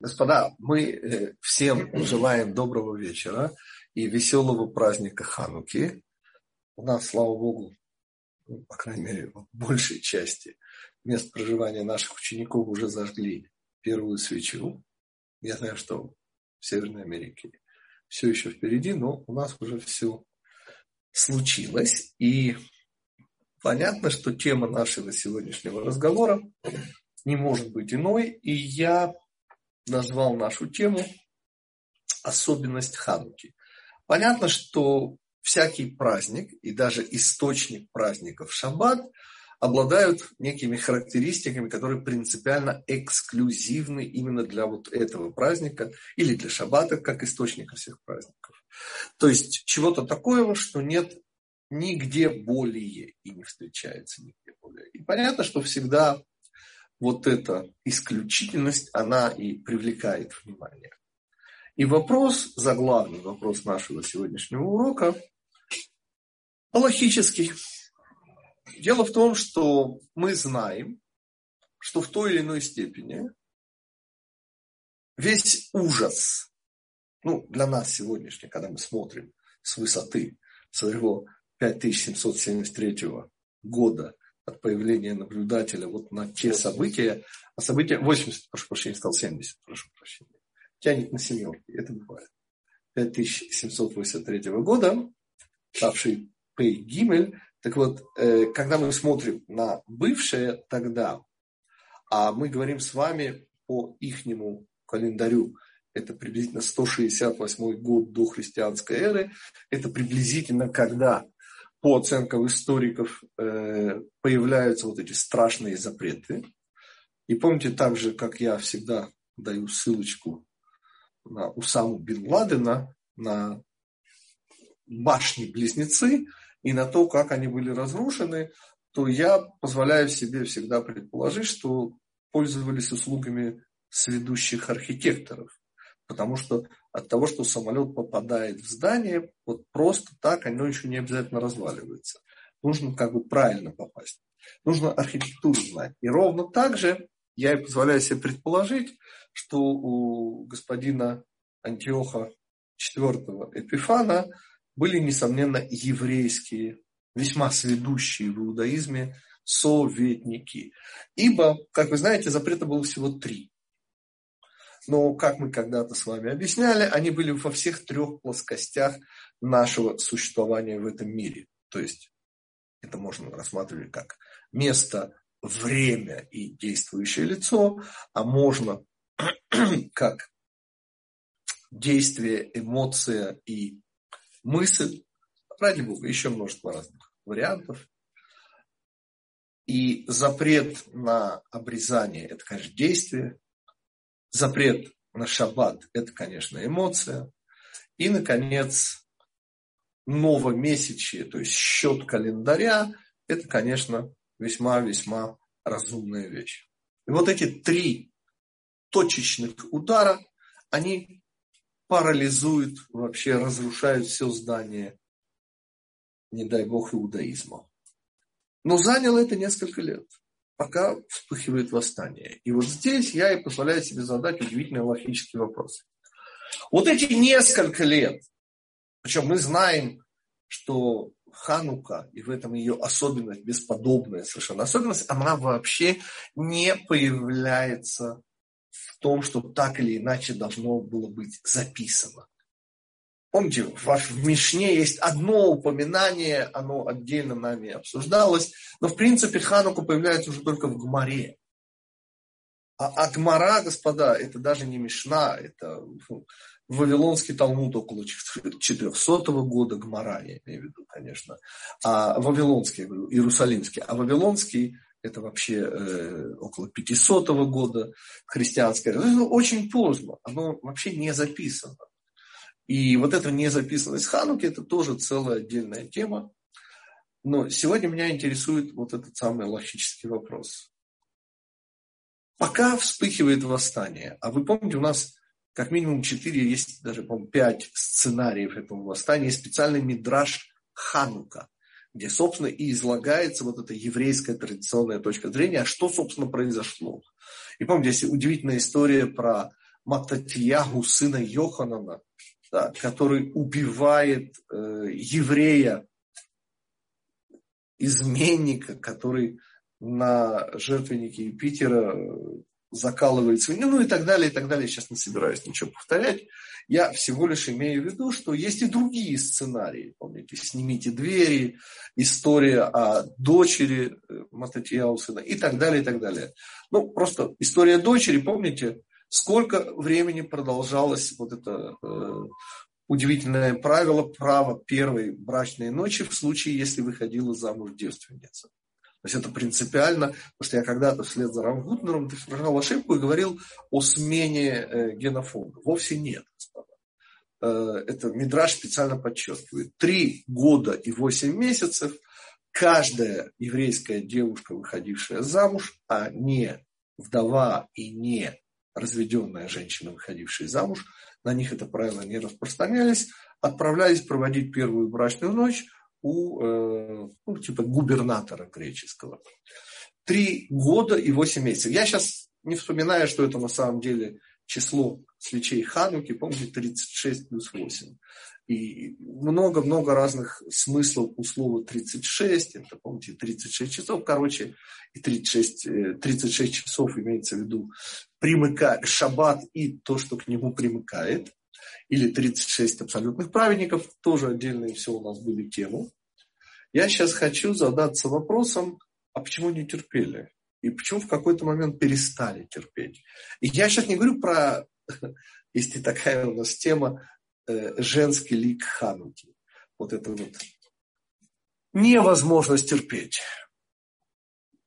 Господа, мы э, всем желаем доброго вечера и веселого праздника Хануки. У нас, слава Богу, ну, по крайней мере, в большей части мест проживания наших учеников уже зажгли первую свечу. Я знаю, что в Северной Америке все еще впереди, но у нас уже все случилось. И понятно, что тема нашего сегодняшнего разговора не может быть иной. И я назвал нашу тему «Особенность Хануки». Понятно, что всякий праздник и даже источник праздников Шаббат обладают некими характеристиками, которые принципиально эксклюзивны именно для вот этого праздника или для Шаббата, как источника всех праздников. То есть чего-то такого, что нет нигде более и не встречается нигде более. И понятно, что всегда вот эта исключительность, она и привлекает внимание. И вопрос, заглавный вопрос нашего сегодняшнего урока, логический. Дело в том, что мы знаем, что в той или иной степени весь ужас, ну, для нас сегодняшний, когда мы смотрим с высоты своего 5773 года от появления наблюдателя вот на те события, а события 80, прошу прощения, стал 70, прошу прощения, тянет на семерки, это бывает. 5783 года, ставший Пей Гимель, так вот, э, когда мы смотрим на бывшее тогда, а мы говорим с вами по ихнему календарю, это приблизительно 168 год до христианской эры, это приблизительно когда по оценкам историков, э, появляются вот эти страшные запреты. И помните, так же, как я всегда даю ссылочку на Усаму Бин Ладена, на башни-близнецы и на то, как они были разрушены, то я позволяю себе всегда предположить, что пользовались услугами сведущих архитекторов. Потому что от того, что самолет попадает в здание, вот просто так оно еще не обязательно разваливается. Нужно как бы правильно попасть. Нужно архитектуру знать. И ровно так же я и позволяю себе предположить, что у господина Антиоха IV Эпифана были, несомненно, еврейские, весьма сведущие в иудаизме советники. Ибо, как вы знаете, запрета было всего три. Но, как мы когда-то с вами объясняли, они были во всех трех плоскостях нашего существования в этом мире. То есть это можно рассматривать как место, время и действующее лицо, а можно как действие, эмоция и мысль. Ради Бога, еще множество разных вариантов. И запрет на обрезание – это, конечно, действие, Запрет на шаббат – это, конечно, эмоция. И, наконец, новомесячие, то есть счет календаря – это, конечно, весьма-весьма разумная вещь. И вот эти три точечных удара, они парализуют, вообще разрушают все здание, не дай бог, иудаизма. Но заняло это несколько лет пока вспыхивает восстание. И вот здесь я и позволяю себе задать удивительный логический вопрос. Вот эти несколько лет, причем мы знаем, что Ханука, и в этом ее особенность, бесподобная совершенно особенность, она вообще не появляется в том, что так или иначе должно было быть записано. Помните, в Мишне есть одно упоминание, оно отдельно нами обсуждалось, но в принципе Ханука появляется уже только в Гмаре. А, а Гмара, господа, это даже не Мишна, это Вавилонский Талмуд около 400 года, Гмара, я имею в виду, конечно. А Вавилонский, я говорю, Иерусалимский. А Вавилонский это вообще э, около 500 года христианское. Это очень поздно, оно вообще не записано. И вот эта незаписанность Хануки – это тоже целая отдельная тема. Но сегодня меня интересует вот этот самый логический вопрос. Пока вспыхивает восстание, а вы помните, у нас как минимум четыре, есть даже, по пять сценариев этого восстания, специальный мидраж Ханука, где, собственно, и излагается вот эта еврейская традиционная точка зрения, а что, собственно, произошло. И помните, есть удивительная история про Мататьягу, сына Йоханана, да, который убивает э, еврея, изменника, который на жертвеннике Юпитера закалывает свинью, ну и так далее, и так далее. Сейчас не собираюсь ничего повторять. Я всего лишь имею в виду, что есть и другие сценарии. Помните, «Снимите двери», история о дочери э, Мататьяусена и так далее, и так далее. Ну, просто история дочери, помните, сколько времени продолжалось вот это э, удивительное правило, право первой брачной ночи в случае, если выходила замуж девственница. То есть это принципиально, потому что я когда-то вслед за Рамгутнером совершал ошибку и говорил о смене э, генофонда. Вовсе нет, господа. Э, это Мидраж специально подчеркивает. Три года и восемь месяцев каждая еврейская девушка, выходившая замуж, а не вдова и не разведенная женщина, выходившая замуж, на них это правило не распространялись, отправлялись проводить первую брачную ночь у э, ну, типа губернатора греческого. Три года и восемь месяцев. Я сейчас не вспоминаю, что это на самом деле число свечей Хануки, помните, 36 плюс 8. И много-много разных смыслов у слова 36, это, помните, 36 часов, короче, и 36, 36 э, часов имеется в виду примыка, шаббат и то, что к нему примыкает или 36 абсолютных праведников, тоже отдельные все у нас были темы. Я сейчас хочу задаться вопросом, а почему не терпели? И почему в какой-то момент перестали терпеть? И я сейчас не говорю про, если такая у нас тема, э, женский лик Хануки. Вот это вот невозможность терпеть.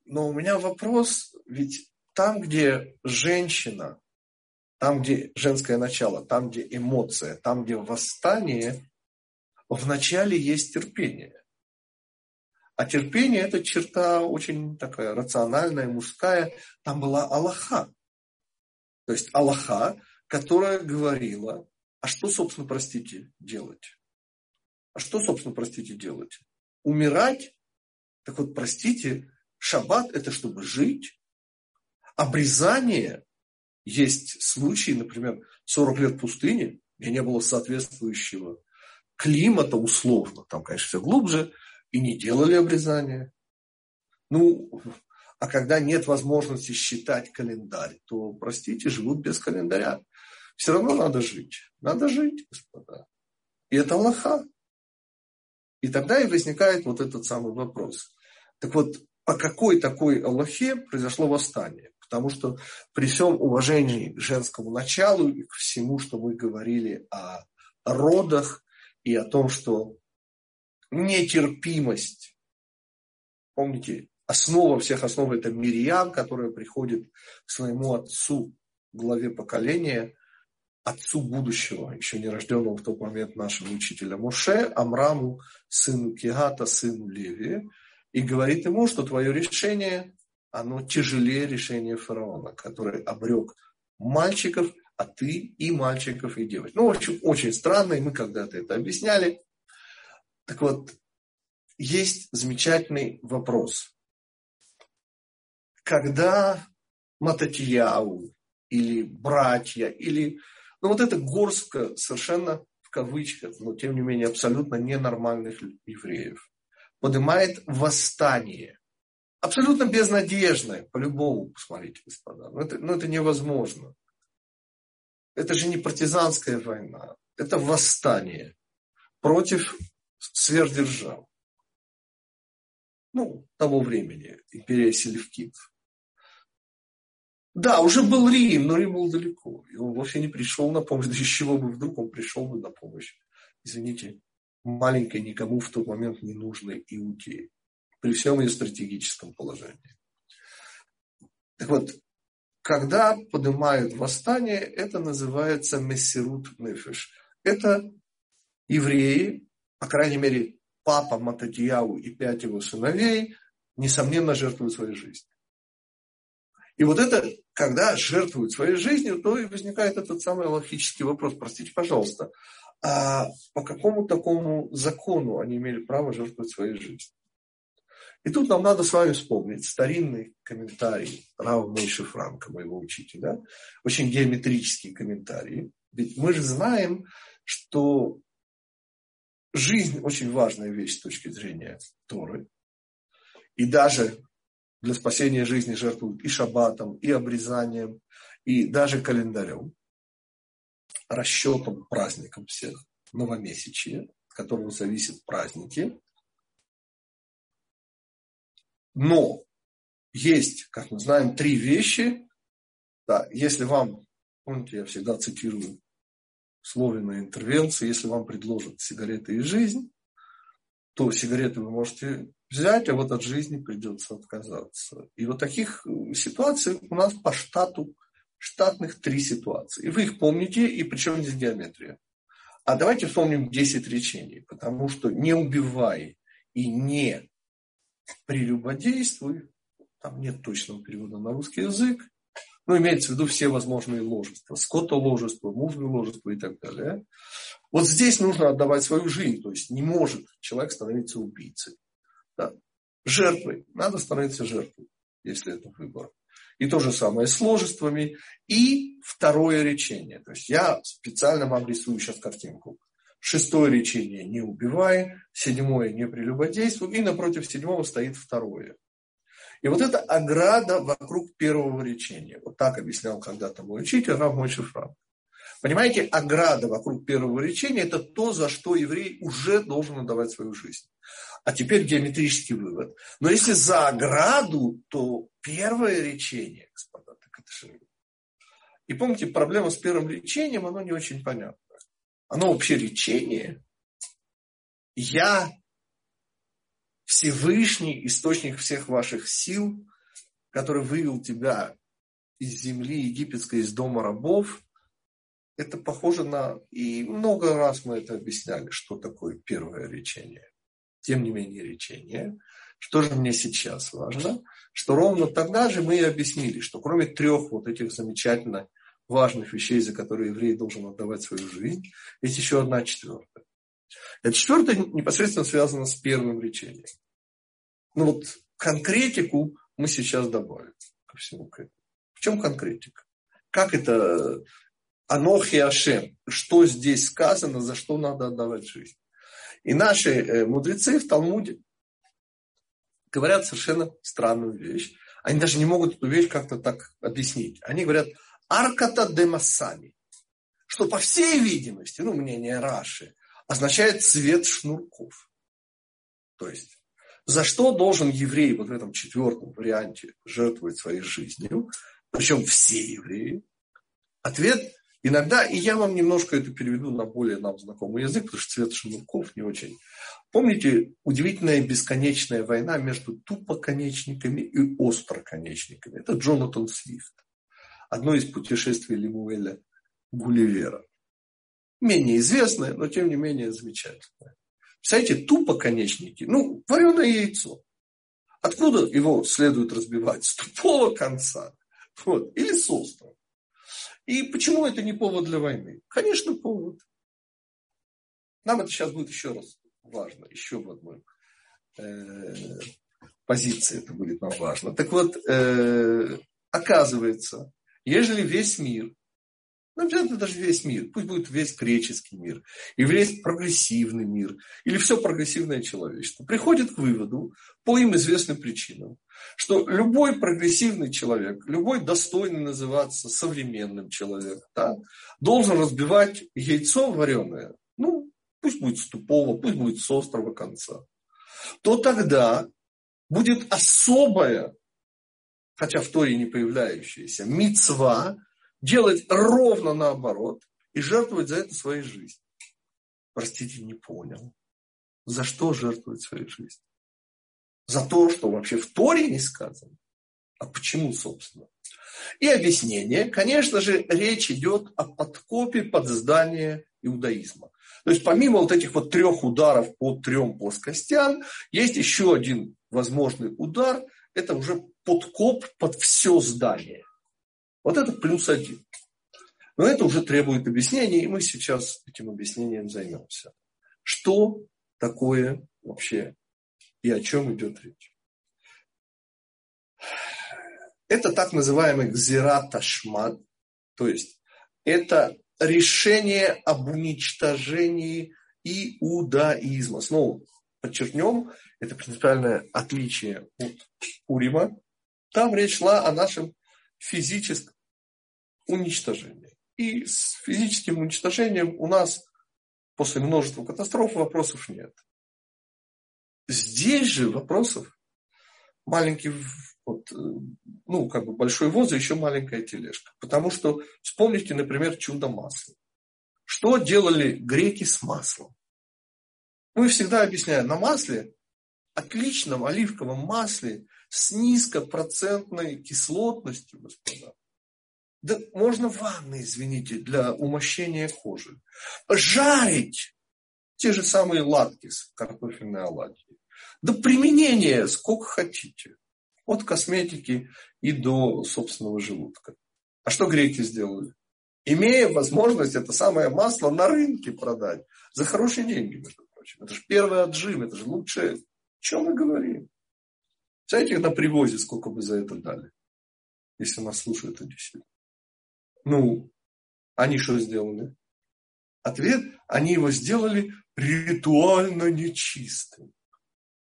Но у меня вопрос, ведь там, где женщина там, где женское начало, там, где эмоция, там, где восстание, вначале есть терпение. А терпение – это черта очень такая рациональная, мужская. Там была Аллаха. То есть Аллаха, которая говорила, а что, собственно, простите, делать? А что, собственно, простите, делать? Умирать? Так вот, простите, шаббат – это чтобы жить. Обрезание есть случаи, например, 40 лет пустыни, где не было соответствующего климата условно, там, конечно, все глубже, и не делали обрезания. Ну, а когда нет возможности считать календарь, то, простите, живут без календаря. Все равно надо жить. Надо жить, господа. И это Аллаха. И тогда и возникает вот этот самый вопрос. Так вот, по какой такой Аллахе произошло восстание? Потому что при всем уважении к женскому началу и к всему, что мы говорили о родах и о том, что нетерпимость, помните, основа всех основ это Мирьям, которая приходит к своему отцу, главе поколения, отцу будущего, еще не рожденного в тот момент нашего учителя Моше, Амраму, сыну Кигата, сыну Левия, и говорит ему, что твое решение оно тяжелее решения фараона, который обрек мальчиков, а ты и мальчиков, и девочек. Ну, в общем, очень странно, и мы когда-то это объясняли. Так вот, есть замечательный вопрос. Когда Мататьяу или братья, или ну, вот эта горстка совершенно в кавычках, но тем не менее абсолютно ненормальных евреев, поднимает восстание абсолютно безнадежное, по-любому, посмотрите, господа. Но это, но это невозможно. Это же не партизанская война, это восстание против сверхдержав. Ну, того времени, империя Селевкидов. Да, уже был Рим, но Рим был далеко. И он вовсе не пришел на помощь. Да из чего бы вдруг он пришел бы на помощь? Извините, маленькой, никому в тот момент не нужной Иудеи при всем ее стратегическом положении. Так вот, когда поднимают восстание, это называется мессирут нефиш. Это евреи, по крайней мере, папа Мататьяу и пять его сыновей, несомненно, жертвуют своей жизнью. И вот это, когда жертвуют своей жизнью, то и возникает этот самый логический вопрос. Простите, пожалуйста, а по какому такому закону они имели право жертвовать своей жизнью? И тут нам надо с вами вспомнить старинный комментарий Рава Мойши Франка, моего учителя, очень геометрический комментарий. Ведь мы же знаем, что жизнь очень важная вещь с точки зрения Торы. И даже для спасения жизни жертвуют и шаббатом, и обрезанием, и даже календарем, расчетом, праздником всех, новомесячия, от которого зависят праздники. Но есть, как мы знаем, три вещи. Да, если вам, помните, я всегда цитирую Словенной интервенции, если вам предложат сигареты и жизнь, то сигареты вы можете взять, а вот от жизни придется отказаться. И вот таких э, ситуаций у нас по штату, штатных три ситуации. И вы их помните, и причем здесь геометрия. А давайте вспомним 10 речений, потому что не убивай и не прелюбодействуй, там нет точного перевода на русский язык, ну, имеется в виду все возможные ложества, скотоложество, ложество и так далее. Вот здесь нужно отдавать свою жизнь, то есть не может человек становиться убийцей. Да. Жертвой. Надо становиться жертвой, если это выбор. И то же самое с ложествами. И второе речение. То есть я специально вам рисую сейчас картинку. Шестое речение не убивай, седьмое не прелюбодействуй, и напротив седьмого стоит второе. И вот эта ограда вокруг первого речения. Вот так объяснял когда-то мой учитель Рав Мой Шифран. Понимаете, ограда вокруг первого речения – это то, за что еврей уже должен отдавать свою жизнь. А теперь геометрический вывод. Но если за ограду, то первое речение, господа, так это же... И помните, проблема с первым речением, оно не очень понятно. Оно вообще речение. Я Всевышний источник всех ваших сил, который вывел тебя из земли египетской, из дома рабов, это похоже на... И много раз мы это объясняли, что такое первое речение. Тем не менее, речение. Что же мне сейчас важно? Что ровно тогда же мы и объяснили, что кроме трех вот этих замечательно важных вещей, за которые еврей должен отдавать свою жизнь, есть еще одна четвертая. Это четвертое непосредственно связано с первым речением. Ну вот конкретику мы сейчас добавим ко всему к этому. В чем конкретика? Как это Анохи Ашем? Что здесь сказано, за что надо отдавать жизнь? И наши э, мудрецы в Талмуде говорят совершенно странную вещь. Они даже не могут эту вещь как-то так объяснить. Они говорят арката де что по всей видимости, ну, мнение Раши, означает цвет шнурков. То есть за что должен еврей вот в этом четвертом варианте жертвовать своей жизнью, причем все евреи? Ответ иногда, и я вам немножко это переведу на более нам знакомый язык, потому что цвет шнурков не очень. Помните удивительная бесконечная война между тупоконечниками и остроконечниками? Это Джонатан Свифт. Одно из путешествий Лемуэля Гулливера. Менее известное, но тем не менее замечательное. Представляете, тупо конечники. Ну, вареное яйцо. Откуда его следует разбивать? С тупого конца. Вот. Или с острова. И почему это не повод для войны? Конечно, повод. Нам это сейчас будет еще раз важно. Еще в одной э, позиции это будет нам важно. Так вот, э, оказывается, ежели весь мир ну, обязательно даже весь мир. Пусть будет весь греческий мир. И весь прогрессивный мир. Или все прогрессивное человечество. Приходит к выводу, по им известным причинам, что любой прогрессивный человек, любой достойный называться современным человеком, да, должен разбивать яйцо вареное. Ну, пусть будет с тупого, пусть будет с острого конца. То тогда будет особая, хотя в Торе не появляющаяся, мецва делать ровно наоборот и жертвовать за это своей жизнью. Простите, не понял. За что жертвовать своей жизнью? За то, что вообще в Торе не сказано. А почему, собственно? И объяснение, конечно же, речь идет о подкопе под здание иудаизма. То есть помимо вот этих вот трех ударов по трем плоскостям, есть еще один возможный удар, это уже подкоп под все здание. Вот это плюс один. Но это уже требует объяснения, и мы сейчас этим объяснением займемся. Что такое вообще и о чем идет речь? Это так называемый гзираташмат, то есть это решение об уничтожении иудаизма. Снова подчеркнем, это принципиальное отличие от Урима. Там речь шла о нашем физическом уничтожении. И с физическим уничтожением у нас после множества катастроф вопросов нет. Здесь же вопросов маленький, вот, ну, как бы большой воз и еще маленькая тележка. Потому что вспомните, например, чудо масла. Что делали греки с маслом? Мы всегда объясняем, на масле, отличном оливковом масле с низкопроцентной кислотностью, господа, да можно ванны, извините, для умощения кожи. Жарить те же самые латки с картофельной оладьей. Да применение сколько хотите. От косметики и до собственного желудка. А что греки сделали? Имея возможность это самое масло на рынке продать за хорошие деньги, между прочим. Это же первый отжим, это же лучшее. О чем мы говорим? Знаете, на привозе сколько бы за это дали? Если нас слушают все. Ну, они что сделали? Ответ, они его сделали ритуально нечистым.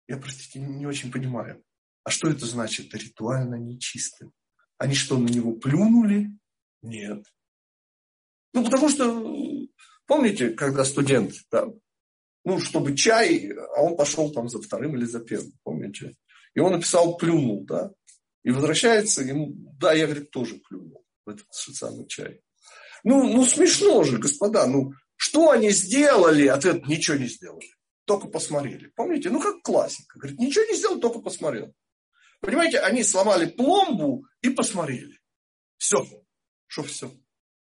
Я, простите, не очень понимаю. А что это значит ритуально нечистым? Они что, на него плюнули? Нет. Ну, потому что, помните, когда студент, да, ну, чтобы чай, а он пошел там за вторым или за первым, помните? И он написал плюнул, да? И возвращается, ему, да, я, говорит, тоже плюнул в этот самый чай. Ну, ну, смешно же, господа, ну, что они сделали? Ответ, ничего не сделали, только посмотрели. Помните? Ну, как классика. Говорит, ничего не сделал, только посмотрел. Понимаете, они сломали пломбу и посмотрели. Все. Что все?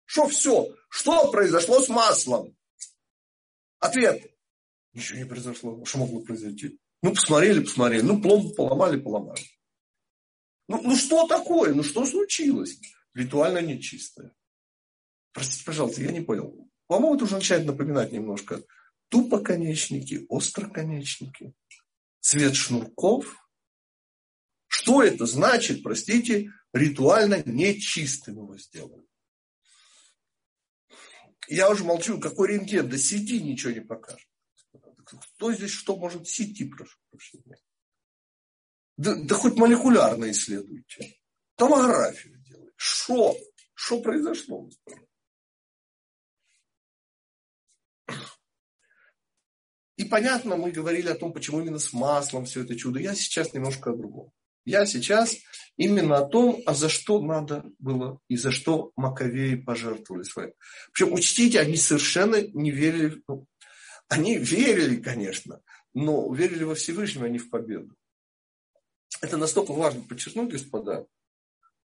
Что все? Что произошло с маслом? Ответ. Ничего не произошло. Что могло произойти? Ну, посмотрели, посмотрели. Ну, пломбу поломали, поломали. Ну, ну что такое? Ну, что случилось? Ритуально нечистое. Простите, пожалуйста, я не понял. По-моему, это уже начинает напоминать немножко тупоконечники, остроконечники, цвет шнурков. Что это значит, простите, ритуально нечистым его сделали? Я уже молчу, какой рентген, до сети ничего не покажет. Кто здесь что может сети, прошу прощения? Да, да хоть молекулярно исследуйте. Томографию делать. Что? Что произошло? И понятно, мы говорили о том, почему именно с маслом все это чудо. Я сейчас немножко о другом. Я сейчас именно о том, а за что надо было и за что Маковеи пожертвовали своим. Причем, учтите, они совершенно не верили, они верили, конечно, но верили во Всевышнего, а не в победу. Это настолько важно подчеркнуть, господа.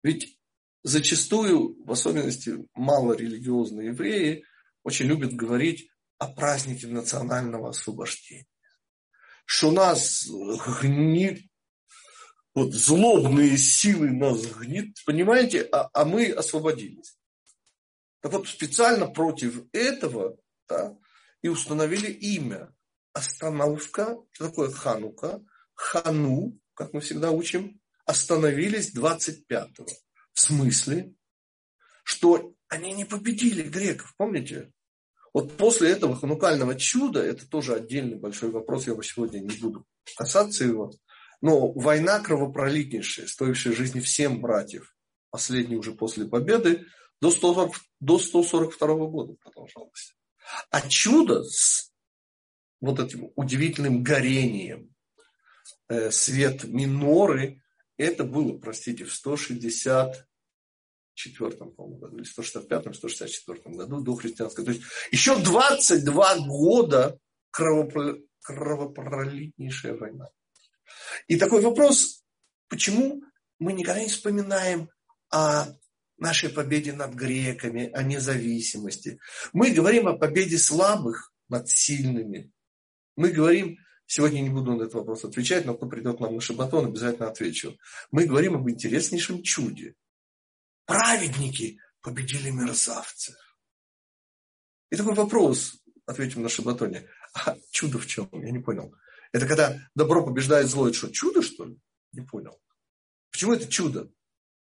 Ведь зачастую, в особенности малорелигиозные евреи, очень любят говорить о празднике национального освобождения. Что нас гнит вот злобные силы нас гнит, понимаете, а, а мы освободились. Так вот, специально против этого да, и установили имя. Остановка, что такое ханука, хану, как мы всегда учим, остановились 25-го. В смысле, что они не победили греков, помните? Вот после этого ханукального чуда, это тоже отдельный большой вопрос, я сегодня не буду касаться его, но война кровопролитнейшая, стоившая жизни всем братьев, последний уже после победы, до, 140, до 142 года продолжалась. А чудо с вот этим удивительным горением э, свет миноры, это было, простите, в 164 году, или 165 164 году до христианской. То есть еще 22 года кровопролитнейшая война. И такой вопрос, почему мы никогда не вспоминаем о нашей победе над греками, о независимости. Мы говорим о победе слабых над сильными. Мы говорим, сегодня не буду на этот вопрос отвечать, но кто придет нам на шабатон, обязательно отвечу. Мы говорим об интереснейшем чуде. Праведники победили мерзавцев. И такой вопрос, ответим на шабатоне. А чудо в чем? Я не понял. Это когда добро побеждает зло. Это что, чудо, что ли? Не понял. Почему это чудо?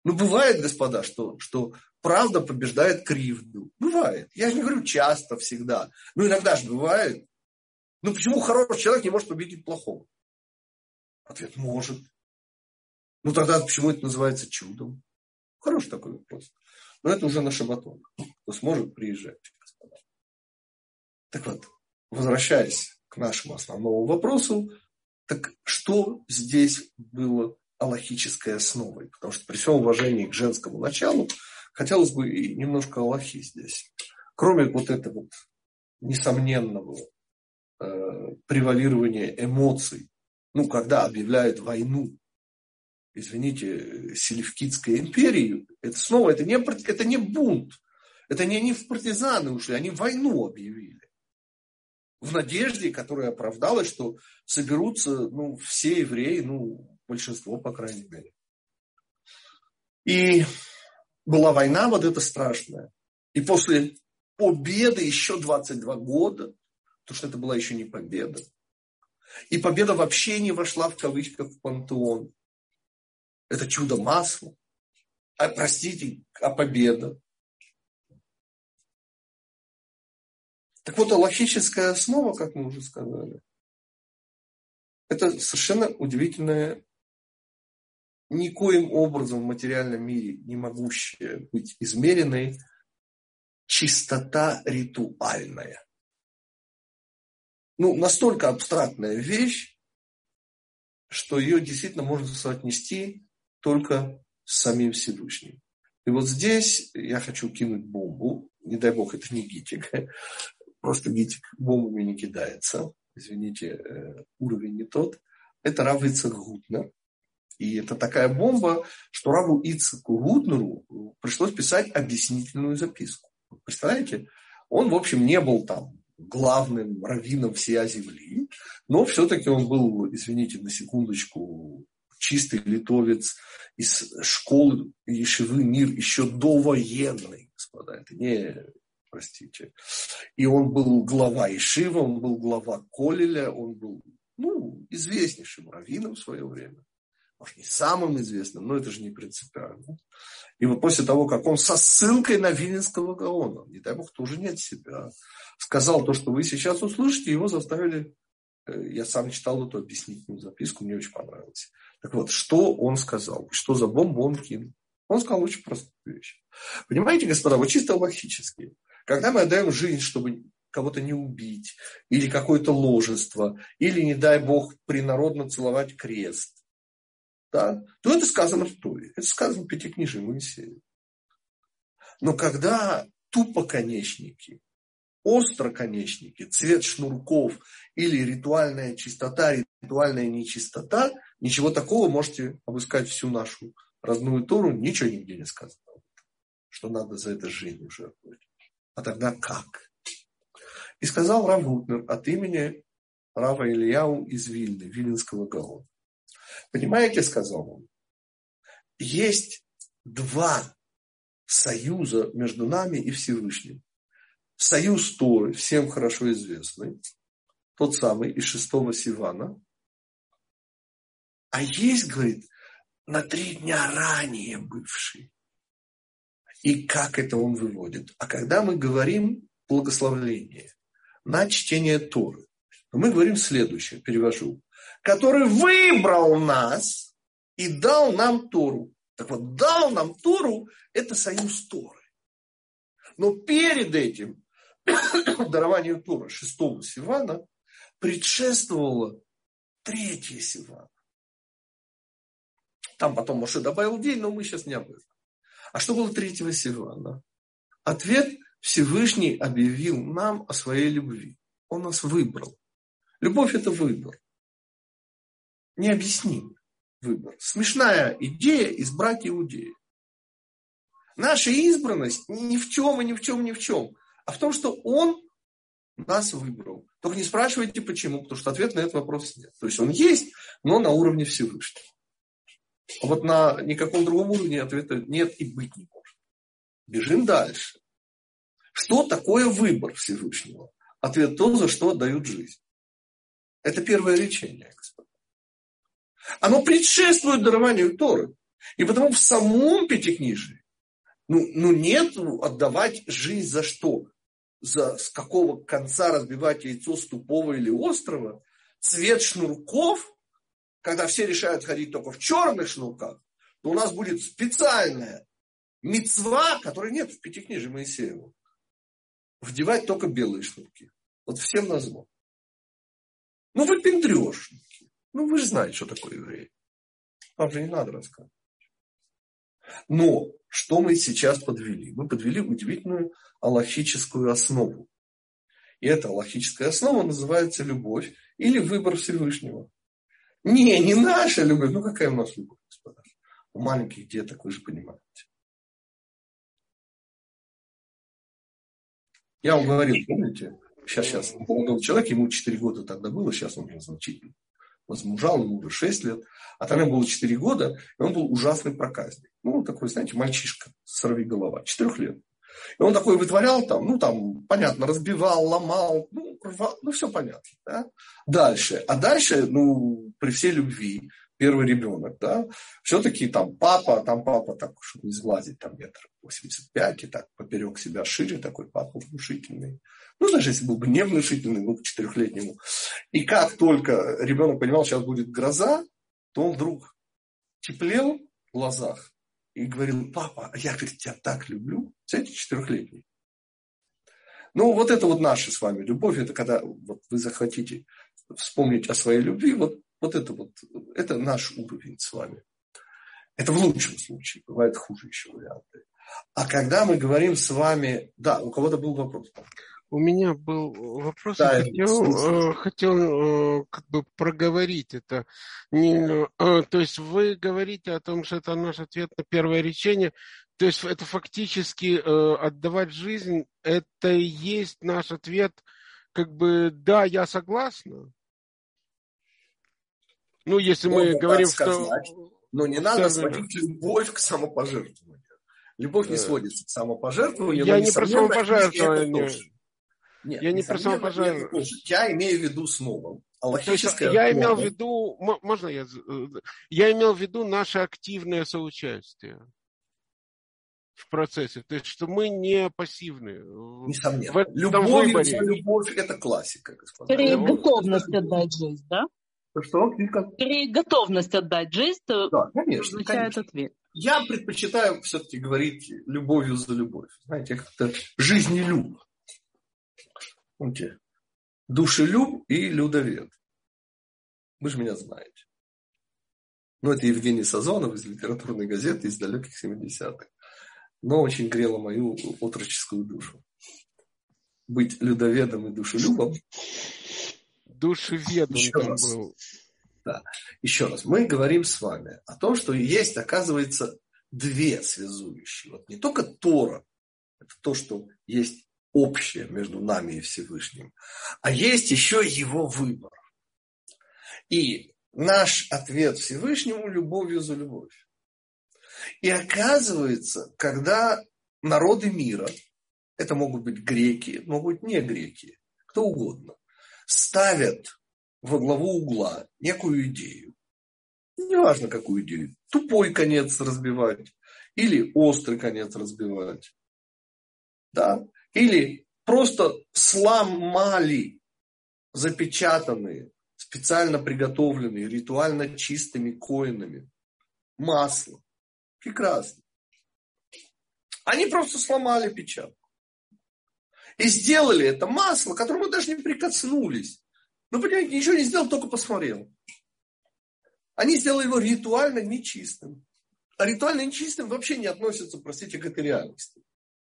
Ну, бывает, господа, что, что правда побеждает кривду. Бывает. Я не говорю часто, всегда. Ну, иногда же бывает. Ну, почему хороший человек не может победить плохого? Ответ – может. Ну, тогда почему это называется чудом? Хороший такой вопрос. Но это уже на шабатон. Кто сможет, приезжать, господа. Так вот, возвращаясь к нашему основному вопросу, так что здесь было аллахической основой? Потому что при всем уважении к женскому началу, хотелось бы и немножко аллахи здесь. Кроме вот этого вот несомненного э, превалирования эмоций, ну, когда объявляют войну, извините, Селевкидской империи, это снова, это не, это не бунт, это не они в партизаны ушли, они войну объявили в надежде, которая оправдалась, что соберутся ну, все евреи, ну, большинство, по крайней мере. И была война вот эта страшная. И после победы еще 22 года, потому что это была еще не победа, и победа вообще не вошла в кавычках в пантеон. Это чудо масла. А простите, а победа? Так вот, аллахическая основа, как мы уже сказали, это совершенно удивительная, никоим образом в материальном мире не могущая быть измеренной чистота ритуальная. Ну, настолько абстрактная вещь, что ее действительно можно соотнести только с самим Всевышним. И вот здесь я хочу кинуть бомбу. Не дай бог, это не гитик просто гитик бомбами не кидается. Извините, э, уровень не тот. Это Рав Ицек Гутнер. И это такая бомба, что Раву Ицеку Гутнеру пришлось писать объяснительную записку. Представляете? Он, в общем, не был там главным раввином всей земли, но все-таки он был, извините, на секундочку, чистый литовец из школы Ешивы Мир еще довоенный, господа. Это не простите. И он был глава Ишива, он был глава Колеля, он был ну, известнейшим раввином в свое время. Может, не самым известным, но это же не принципиально. И вот после того, как он со ссылкой на Виленского Гаона, не дай бог, тоже нет себя, сказал то, что вы сейчас услышите, его заставили, э, я сам читал эту объяснительную записку, мне очень понравилось. Так вот, что он сказал, что за бомбу он кинул? Он сказал очень простую вещь. Понимаете, господа, вот чисто логически. Когда мы отдаем жизнь, чтобы кого-то не убить, или какое-то ложество, или, не дай бог, принародно целовать крест, да, то это сказано в Торе. Это сказано в Пятикнижии Моисея. Но когда тупоконечники, остроконечники, цвет шнурков или ритуальная чистота, ритуальная нечистота, ничего такого можете обыскать всю нашу родную Тору, ничего нигде не сказано, что надо за это жизнь жертвовать. А тогда как? И сказал Рав Гутнер от имени Рава Ильяу из Вильны, Виленского Гаона. Понимаете, сказал он, есть два союза между нами и Всевышним. Союз Торы, всем хорошо известный, тот самый из шестого Сивана. А есть, говорит, на три дня ранее бывший и как это он выводит. А когда мы говорим благословление на чтение Торы, то мы говорим следующее, перевожу, который выбрал нас и дал нам Тору. Так вот, дал нам Тору – это союз Торы. Но перед этим дарованию Торы шестого Сивана предшествовало третье Сивана. Там потом Моше добавил день, но мы сейчас не об этом. А что было третьего Сивана? Ответ Всевышний объявил нам о своей любви. Он нас выбрал. Любовь – это выбор. Необъяснимый выбор. Смешная идея избрать иудея. Наша избранность ни в чем и ни в чем, ни в чем, а в том, что он нас выбрал. Только не спрашивайте почему, потому что ответ на этот вопрос нет. То есть он есть, но на уровне Всевышнего. А вот на никаком другом уровне ответа нет и быть не может. Бежим дальше. Что такое выбор Всевышнего? Ответ то, за что отдают жизнь. Это первое речение, господа. Оно предшествует дарованию Торы. И потому в самом Пятикнижии ну, ну нет отдавать жизнь за что? За с какого конца разбивать яйцо с тупого или острого? Цвет шнурков, когда все решают ходить только в черных шнурках, то у нас будет специальная мецва, которой нет в Пятикнижии Моисеева. Вдевать только белые шнурки. Вот всем назло. Ну вы пендрежники. Ну вы же знаете, что такое евреи. Вам же не надо рассказывать. Но что мы сейчас подвели? Мы подвели удивительную аллахическую основу. И эта аллахическая основа называется любовь или выбор Всевышнего. Не, не наша любовь. Ну какая у нас любовь, господа? У маленьких деток, вы же понимаете. Я вам говорил, помните, сейчас, сейчас, молодой человек, ему 4 года тогда было, сейчас он уже значительно возмужал, ему уже 6 лет, а тогда было 4 года, и он был ужасный проказник. Ну, такой, знаете, мальчишка, сорви голова, 4 лет. И он такой вытворял там, ну там, понятно, разбивал, ломал, ну, рвал, ну все понятно. Да? Дальше. А дальше, ну, при всей любви, первый ребенок, да, все-таки там папа, там папа, так, чтобы не сглазить, там метр 85, и так поперек себя шире, такой папа внушительный. Ну, знаешь, если был бы не внушительный, ну, к четырехлетнему. И как только ребенок понимал, сейчас будет гроза, то он вдруг теплел в глазах и говорил, папа, а я, говорит, тебя так люблю. Знаете, четырехлетний. Ну, вот это вот наша с вами любовь, это когда вот вы захотите вспомнить о своей любви, вот вот это вот, это наш уровень с вами. Это в лучшем случае. Бывает хуже еще варианты. А когда мы говорим с вами... Да, у кого-то был вопрос. У меня был вопрос, да, я хотел, э, хотел э, как бы проговорить это. Не, э, то есть вы говорите о том, что это наш ответ на первое речение. То есть это фактически отдавать жизнь, это и есть наш ответ, как бы, да, я согласна. Ну, если Можно мы говорим, сказать, что... Но не надо сводить любовь к самопожертвованию. Любовь не сводится к самопожертвованию. Я не про самопожертвование. Нет, я не про самопожертвование. Я имею в виду снова. Аллахическое я имел в виду, можно я, э, я имел в виду наше активное соучастие в процессе. То есть, что мы не пассивные. Несомненно. В любовь, любовь – это классика, господа. Скорее, готовность отдать жизнь, да? Что? Скорее готовность отдать жизнь, то да, конечно, означает конечно. ответ. Я предпочитаю все-таки говорить любовью за любовь. Знаете, как-то жизнелюб. Помните? Душелюб и людовед. Вы же меня знаете. Ну, это Евгений Сазонов из литературной газеты из далеких 70-х. Но очень грело мою отроческую душу. Быть людоведом и душелюбом Душевед он там раз. был. Да. Еще раз, мы говорим с вами о том, что есть, оказывается, две связующие. Вот не только Тора, это то, что есть общее между нами и Всевышним, а есть еще его выбор. И наш ответ Всевышнему – любовью за любовь. И оказывается, когда народы мира, это могут быть греки, могут быть не греки, кто угодно, ставят во главу угла некую идею. Неважно, какую идею. Тупой конец разбивать или острый конец разбивать. Да? Или просто сломали запечатанные, специально приготовленные, ритуально чистыми коинами масло. Прекрасно. Они просто сломали печатку. И сделали это масло, к которому даже не прикоснулись. Ну, понимаете, ничего не сделал, только посмотрел. Они сделали его ритуально нечистым. А ритуально нечистым вообще не относится, простите, к этой реальности.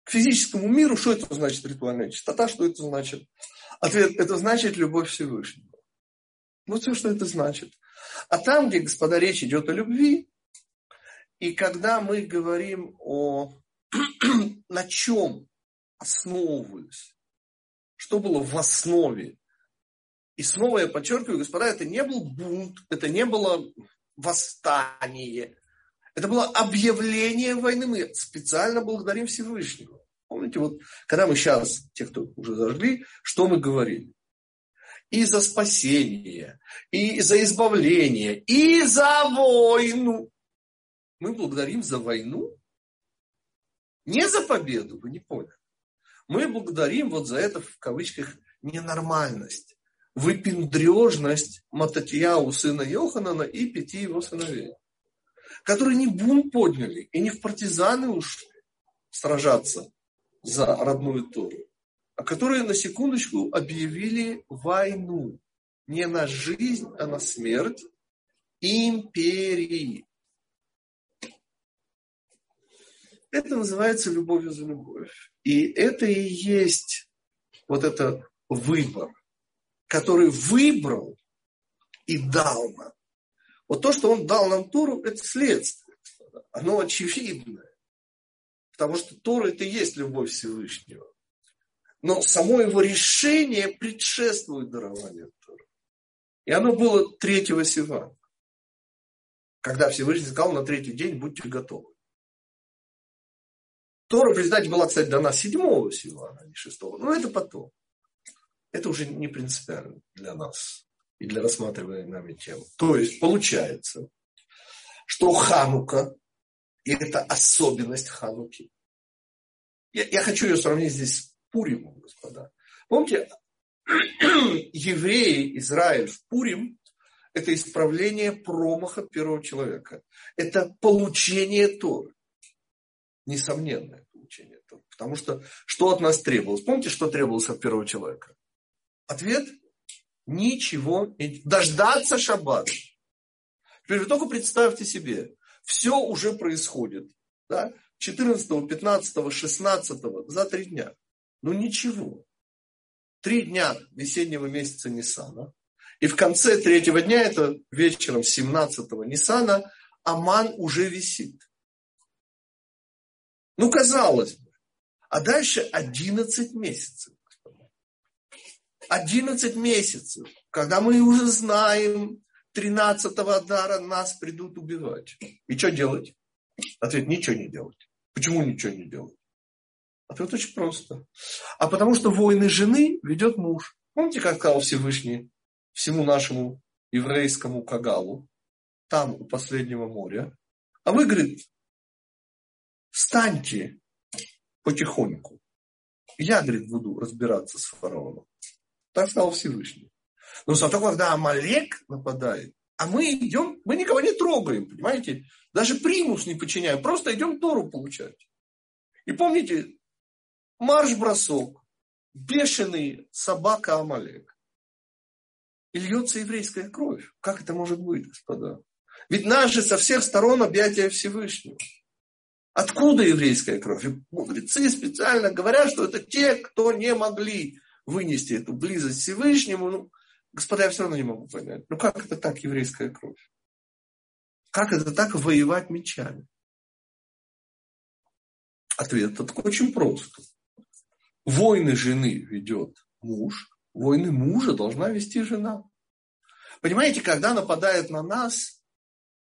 К физическому миру, что это значит ритуальная чистота, что это значит? Ответ, это значит любовь Всевышнего. Вот все, что это значит. А там, где, господа, речь идет о любви, и когда мы говорим о на чем основывались. Что было в основе? И снова я подчеркиваю, господа, это не был бунт, это не было восстание. Это было объявление войны. Мы специально благодарим Всевышнего. Помните, вот когда мы сейчас, те, кто уже зажгли, что мы говорили? И за спасение, и за избавление, и за войну. Мы благодарим за войну, не за победу, вы не поняли. Мы благодарим вот за это, в кавычках, ненормальность, выпендрежность Мататьяу, сына Йоханана и пяти его сыновей, которые не бунт подняли и не в партизаны ушли сражаться за родную Тору, а которые на секундочку объявили войну не на жизнь, а на смерть империи. Это называется любовью за любовь. И это и есть вот это выбор, который выбрал и дал нам. Вот то, что он дал нам Тору, это следствие. Оно очевидное. Потому что Тора это и есть любовь Всевышнего. Но само его решение предшествует дарованию Торы. И оно было третьего Сивана. Когда Всевышний сказал на третий день, будьте готовы. Тора, признать, была, кстати, дана седьмого Силана, а не шестого. Но это потом. Это уже не принципиально для нас и для рассматриваемой нами темы. То есть получается, что Ханука – это особенность Хануки. Я, я хочу ее сравнить здесь с Пуримом, господа. Помните, евреи, Израиль в Пурим – это исправление промаха первого человека. Это получение Торы несомненное получение этого. Потому что что от нас требовалось? Помните, что требовалось от первого человека? Ответ – ничего. Дождаться шаббата. Теперь вы только представьте себе, все уже происходит. Да? 14, 15, 16, за три дня. Ну ничего. Три дня весеннего месяца Ниссана. И в конце третьего дня, это вечером 17-го Ниссана, Аман уже висит. Ну, казалось бы. А дальше 11 месяцев. 11 месяцев, когда мы уже знаем, 13-го дара нас придут убивать. И что делать? Ответ, ничего не делать. Почему ничего не делать? Ответ очень просто. А потому что войны жены ведет муж. Помните, как сказал Всевышний всему нашему еврейскому Кагалу, там, у последнего моря? А вы, говорит, встаньте потихоньку. Я, говорит, буду разбираться с фараоном. Так сказал Всевышний. Но зато когда Амалек нападает, а мы идем, мы никого не трогаем, понимаете? Даже примус не подчиняем, просто идем Тору получать. И помните, марш-бросок, бешеный собака Амалек. И льется еврейская кровь. Как это может быть, господа? Ведь нас же со всех сторон объятия Всевышнего. Откуда еврейская кровь? мудрецы специально говорят, что это те, кто не могли вынести эту близость к Всевышнему. Ну, господа, я все равно не могу понять. Ну как это так еврейская кровь? Как это так воевать мечами? Ответ тут очень прост. Войны жены ведет муж, войны мужа должна вести жена. Понимаете, когда нападает на нас,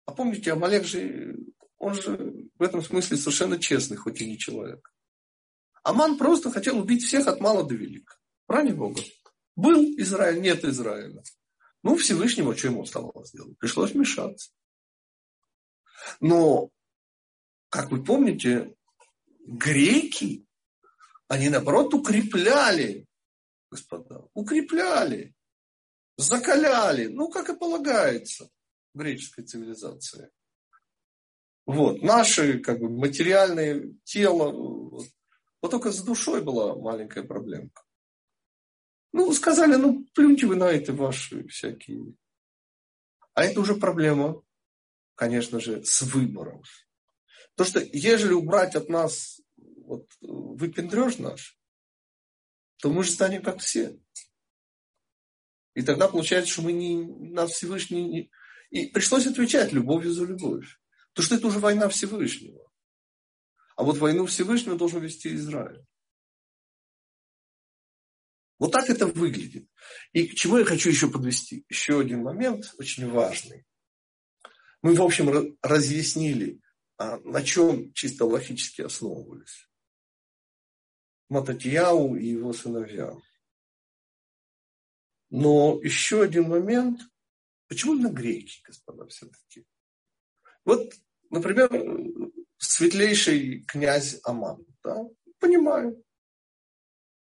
а помните, Амалек же он же в этом смысле совершенно честный, хоть и не человек. Аман просто хотел убить всех от мала до велика. Ради Бога. Был Израиль, нет Израиля. Ну, Всевышнего, что ему оставалось делать? Пришлось вмешаться. Но, как вы помните, греки, они, наоборот, укрепляли, господа, укрепляли, закаляли, ну, как и полагается в греческой цивилизации. Вот. Наши как бы, материальные тело. Вот. вот только с душой была маленькая проблемка. Ну, сказали, ну, плюньте вы на это ваши всякие. А это уже проблема, конечно же, с выбором. То, что ежели убрать от нас вот, выпендреж наш, то мы же станем как все. И тогда получается, что мы не, нас Всевышний не... И пришлось отвечать любовью за любовь. Потому что это уже война Всевышнего. А вот войну Всевышнего должен вести Израиль. Вот так это выглядит. И к чему я хочу еще подвести? Еще один момент очень важный. Мы, в общем, разъяснили, а, на чем чисто логически основывались. Мататьяу и его сыновья. Но еще один момент. Почему на греки, господа, все-таки? Вот например, светлейший князь Аман. Да? Понимаю.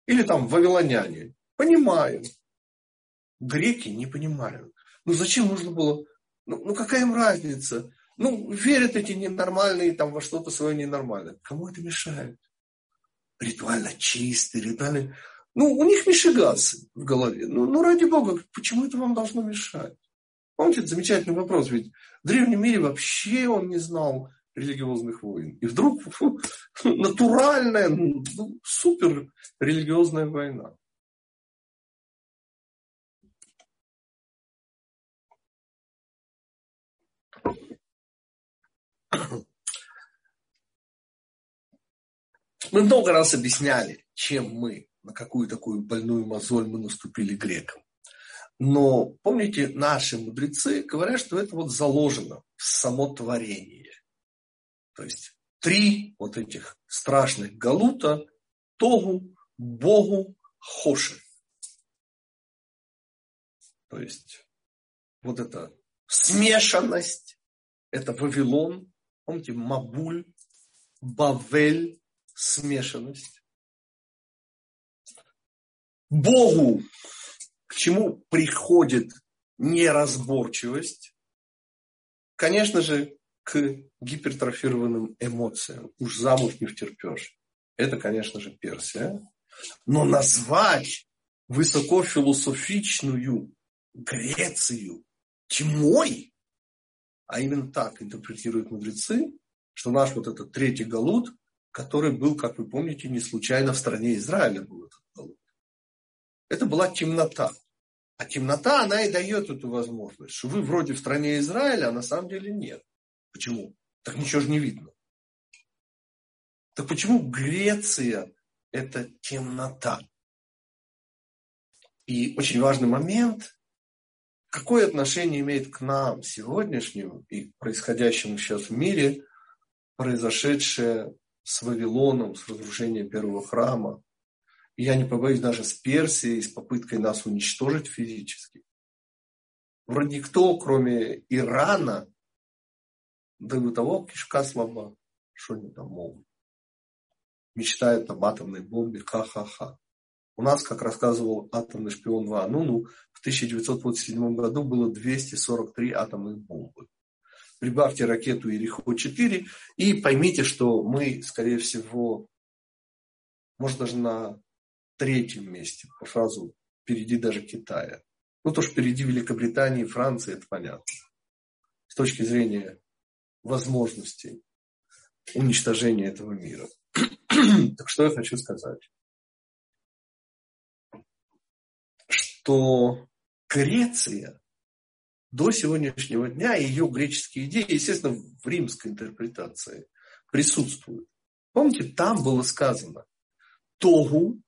Или там вавилоняне. Понимаю. Греки не понимали. Ну зачем нужно было? Ну, ну какая им разница? Ну, верят эти ненормальные там во что-то свое ненормальное. Кому это мешает? Ритуально чистый, ритуально... Ну, у них мишигасы в голове. Ну, ну, ради бога, почему это вам должно мешать? Помните, замечательный вопрос, ведь в древнем мире вообще он не знал религиозных войн. И вдруг фу, натуральная, ну, супер религиозная война. Мы много раз объясняли, чем мы, на какую такую больную мозоль мы наступили грекам. Но помните, наши мудрецы говорят, что это вот заложено в само творение. То есть три вот этих страшных галута, Тогу, Богу, Хоши. То есть вот эта смешанность, это Вавилон, помните, Мабуль, Бавель, смешанность. Богу, чему приходит неразборчивость, конечно же, к гипертрофированным эмоциям. Уж замуж не втерпешь. Это, конечно же, Персия. Но назвать высокофилософичную Грецию тьмой, а именно так интерпретируют мудрецы, что наш вот этот третий галут, который был, как вы помните, не случайно в стране Израиля был этот галут. Это была темнота. А темнота, она и дает эту возможность, что вы вроде в стране Израиля, а на самом деле нет. Почему? Так ничего же не видно. Так почему Греция – это темнота? И очень важный момент, какое отношение имеет к нам сегодняшнему и происходящему сейчас в мире, произошедшее с Вавилоном, с разрушением первого храма. Я не побоюсь даже с Персией, с попыткой нас уничтожить физически. Вроде никто, кроме Ирана, да у того кишка слаба. Что они там могут? Мечтают об атомной бомбе. Ха-ха-ха. У нас, как рассказывал атомный шпион 2 Нуну, в 1987 году было 243 атомных бомбы. Прибавьте ракету Ирихо-4 и поймите, что мы, скорее всего, может даже на третьем месте по фразу впереди даже Китая. Ну, то, что впереди Великобритании и Франции, это понятно. С точки зрения возможностей уничтожения этого мира. так что я хочу сказать? Что Греция до сегодняшнего дня, ее греческие идеи, естественно, в римской интерпретации присутствуют. Помните, там было сказано Тогу,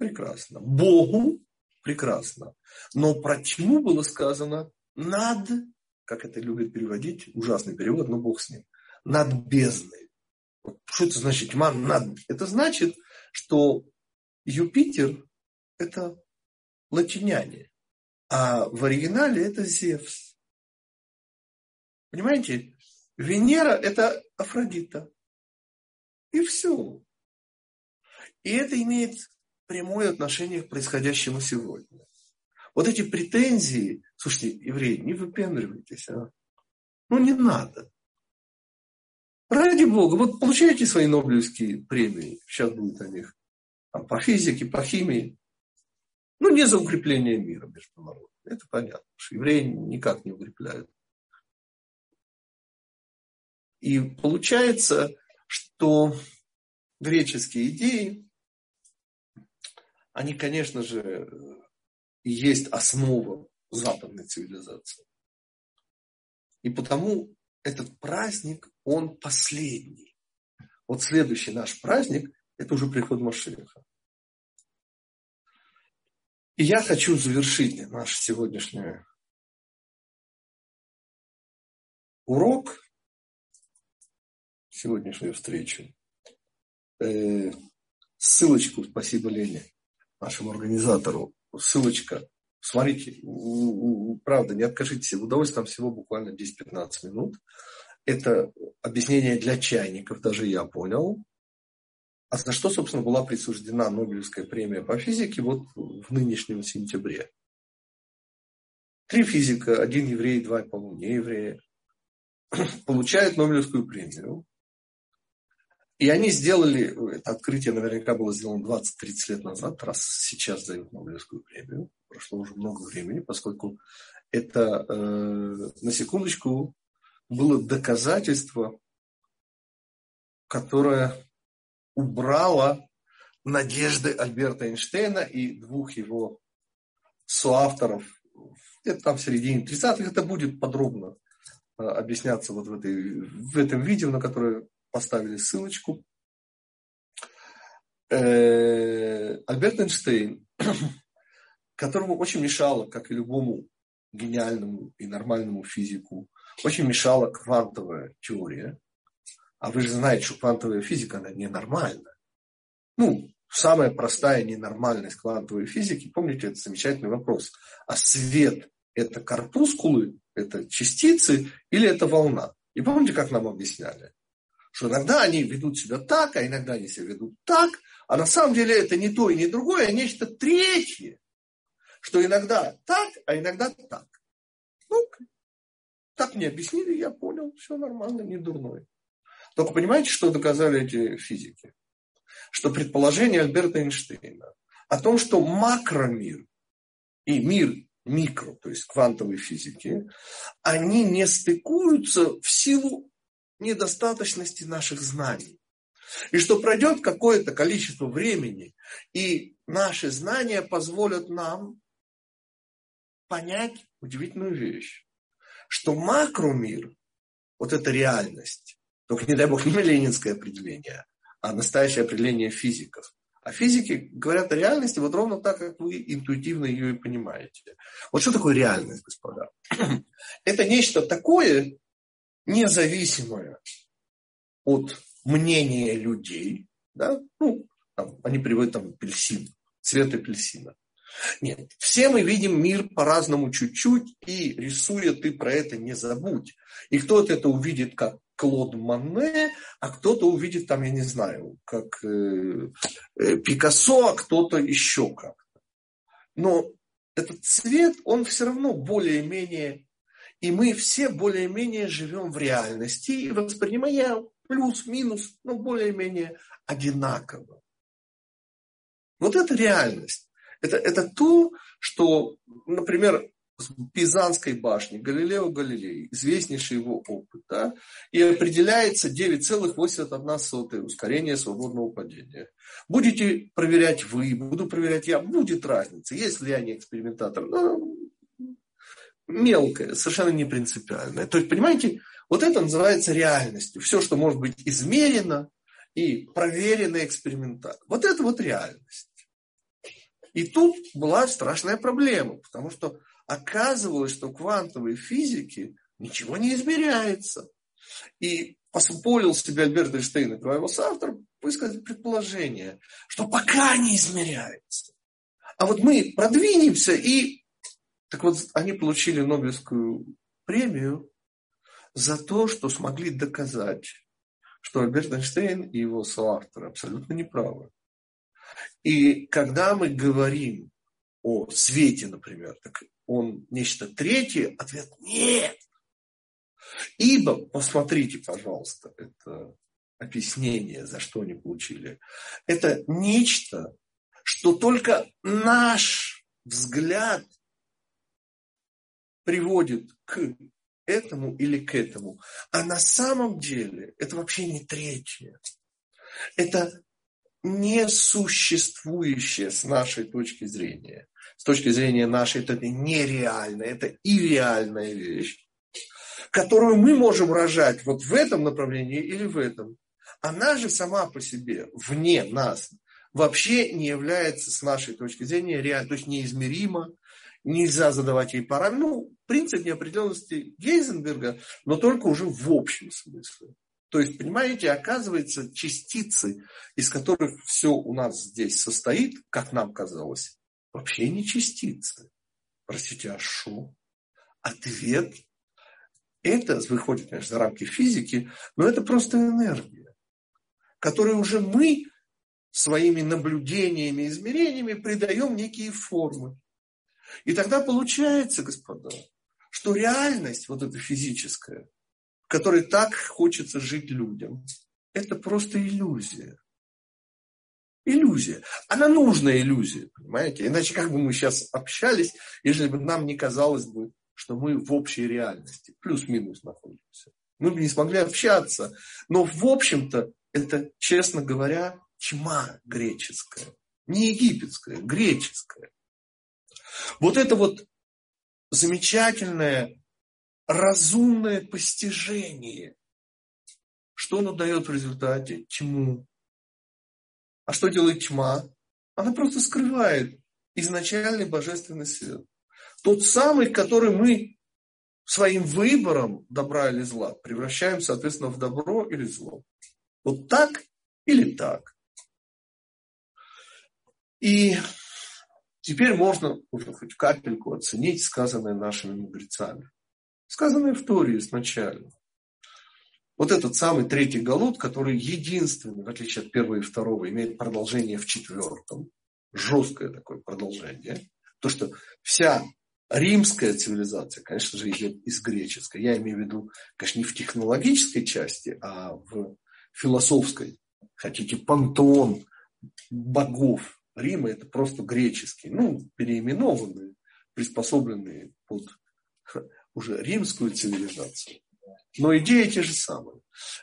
прекрасно, Богу, прекрасно. Но про тьму было сказано над как это любят переводить, ужасный перевод, но бог с ним, над бездной. Что это значит тьма над? Это значит, что Юпитер – это латиняне, а в оригинале это Зевс. Понимаете? Венера – это Афродита. И все. И это имеет прямое отношение к происходящему сегодня. Вот эти претензии, слушайте, евреи, не выпендривайтесь, а? Ну, не надо. Ради Бога, вот получаете свои Нобелевские премии, сейчас будет о них, там, по физике, по химии. Ну, не за укрепление мира международного. Это понятно, что евреи никак не укрепляют. И получается, что греческие идеи, они, конечно же, и есть основа западной цивилизации. И потому этот праздник, он последний. Вот следующий наш праздник, это уже приход Машеха. И я хочу завершить наш сегодняшний урок, сегодняшнюю встречу. Э, ссылочку, спасибо Лене, нашему организатору, ссылочка. Смотрите, правда, не откажитесь от удовольствия, там всего буквально 10-15 минут. это объяснение для чайников, даже я понял. А за что, собственно, была присуждена Нобелевская премия по физике вот в нынешнем сентябре? Три физика, один еврей, два, по-моему, не евреи, получают Нобелевскую премию. И они сделали, это открытие наверняка было сделано 20-30 лет назад, раз сейчас дают Нобелевскую премию. Прошло уже много времени, поскольку это, э, на секундочку, было доказательство, которое убрало надежды Альберта Эйнштейна и двух его соавторов где-то там в середине 30-х. Это будет подробно э, объясняться вот в, этой, в этом видео, на которое поставили ссылочку. Э, Альберт Эйнштейн, которому очень мешало, как и любому гениальному и нормальному физику, очень мешала квантовая теория. А вы же знаете, что квантовая физика, она ненормальна. Ну, самая простая ненормальность квантовой физики, помните, это замечательный вопрос. А свет – это корпускулы, это частицы или это волна? И помните, как нам объясняли? Что иногда они ведут себя так, а иногда они себя ведут так, а на самом деле это не то и не другое, а нечто третье. Что иногда так, а иногда так. Ну, так мне объяснили, я понял, все нормально, не дурной. Только понимаете, что доказали эти физики? Что предположение Альберта Эйнштейна о том, что макромир и мир микро, то есть квантовой физики, они не стыкуются в силу недостаточности наших знаний. И что пройдет какое-то количество времени, и наши знания позволят нам понять удивительную вещь что макромир, вот эта реальность, только не дай бог не ленинское определение, а настоящее определение физиков. А физики говорят о реальности вот ровно так, как вы интуитивно ее и понимаете. Вот что такое реальность, господа? Это нечто такое независимое от мнения людей. Да? Ну, там, они приводят там апельсин, цвет апельсина. Нет, все мы видим мир по-разному чуть-чуть, и рисуя ты про это не забудь. И кто-то это увидит как Клод Манне, а кто-то увидит там, я не знаю, как э, э, Пикассо, а кто-то еще как-то. Но этот цвет, он все равно более-менее, и мы все более-менее живем в реальности и воспринимаем плюс-минус, ну, более-менее одинаково. Вот это реальность. Это, это то, что, например, в Пизанской башне Галилео Галилей, известнейший его опыт, да, и определяется 9,81 ускорение свободного падения. Будете проверять вы, буду проверять я, будет разница. Если я не экспериментатор, ну, мелкая, совершенно не принципиальная. То есть, понимаете, вот это называется реальностью. Все, что может быть измерено и проверено экспериментально. Вот это вот реальность. И тут была страшная проблема, потому что оказывалось, что в квантовой физике ничего не измеряется. И позволил себе Альберт Эйнштейн и его соавтора высказать предположение, что пока не измеряется. А вот мы продвинемся и... Так вот, они получили Нобелевскую премию за то, что смогли доказать, что Альберт Эйнштейн и его соавторы абсолютно неправы. И когда мы говорим о свете, например, так он нечто третье, ответ нет. Ибо, посмотрите, пожалуйста, это объяснение, за что они получили. Это нечто, что только наш взгляд приводит к этому или к этому. А на самом деле это вообще не третье. Это несуществующее с нашей точки зрения. С точки зрения нашей, это нереально, это ирреальная вещь, которую мы можем рожать вот в этом направлении или в этом. Она же сама по себе, вне нас, вообще не является с нашей точки зрения реально, то есть неизмеримо, нельзя задавать ей параметры. Ну, принцип неопределенности Гейзенберга, но только уже в общем смысле. То есть, понимаете, оказывается, частицы, из которых все у нас здесь состоит, как нам казалось, вообще не частицы. Простите, а что? Ответ это выходит, конечно, за рамки физики, но это просто энергия, которую уже мы своими наблюдениями, измерениями придаем некие формы. И тогда получается, господа, что реальность, вот эта физическая, в которой так хочется жить людям, это просто иллюзия. Иллюзия. Она нужная иллюзия, понимаете? Иначе как бы мы сейчас общались, если бы нам не казалось бы, что мы в общей реальности, плюс-минус находимся. Мы бы не смогли общаться. Но в общем-то это, честно говоря, тьма греческая. Не египетская, греческая. Вот это вот замечательное, разумное постижение. Что оно дает в результате? Тьму. А что делает тьма? Она просто скрывает изначальный божественный свет. Тот самый, который мы своим выбором добра или зла превращаем, соответственно, в добро или зло. Вот так или так. И теперь можно уже хоть капельку оценить сказанное нашими мудрецами. Сказанное в Торе изначально. Вот этот самый третий галут, который единственный, в отличие от первого и второго, имеет продолжение в четвертом. Жесткое такое продолжение. То, что вся римская цивилизация, конечно же, идет из греческой. Я имею в виду, конечно, не в технологической части, а в философской. Хотите, пантеон богов Рима это просто греческий, ну, переименованные, приспособленные под уже римскую цивилизацию. Но идеи те же самые.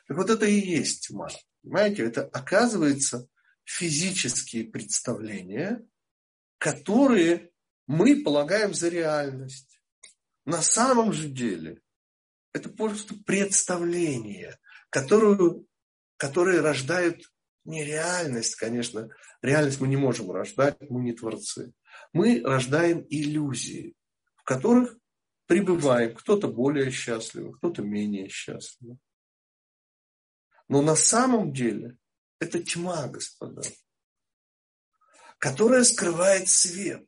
Так вот это и есть тьма. Понимаете, это оказывается физические представления, которые мы полагаем за реальность. На самом же деле это просто представления, которую, которые рождают не реальность, конечно. Реальность мы не можем рождать, мы не творцы. Мы рождаем иллюзии, в которых пребываем. Кто-то более счастливый, кто-то менее счастливый. Но на самом деле это тьма, господа, которая скрывает свет,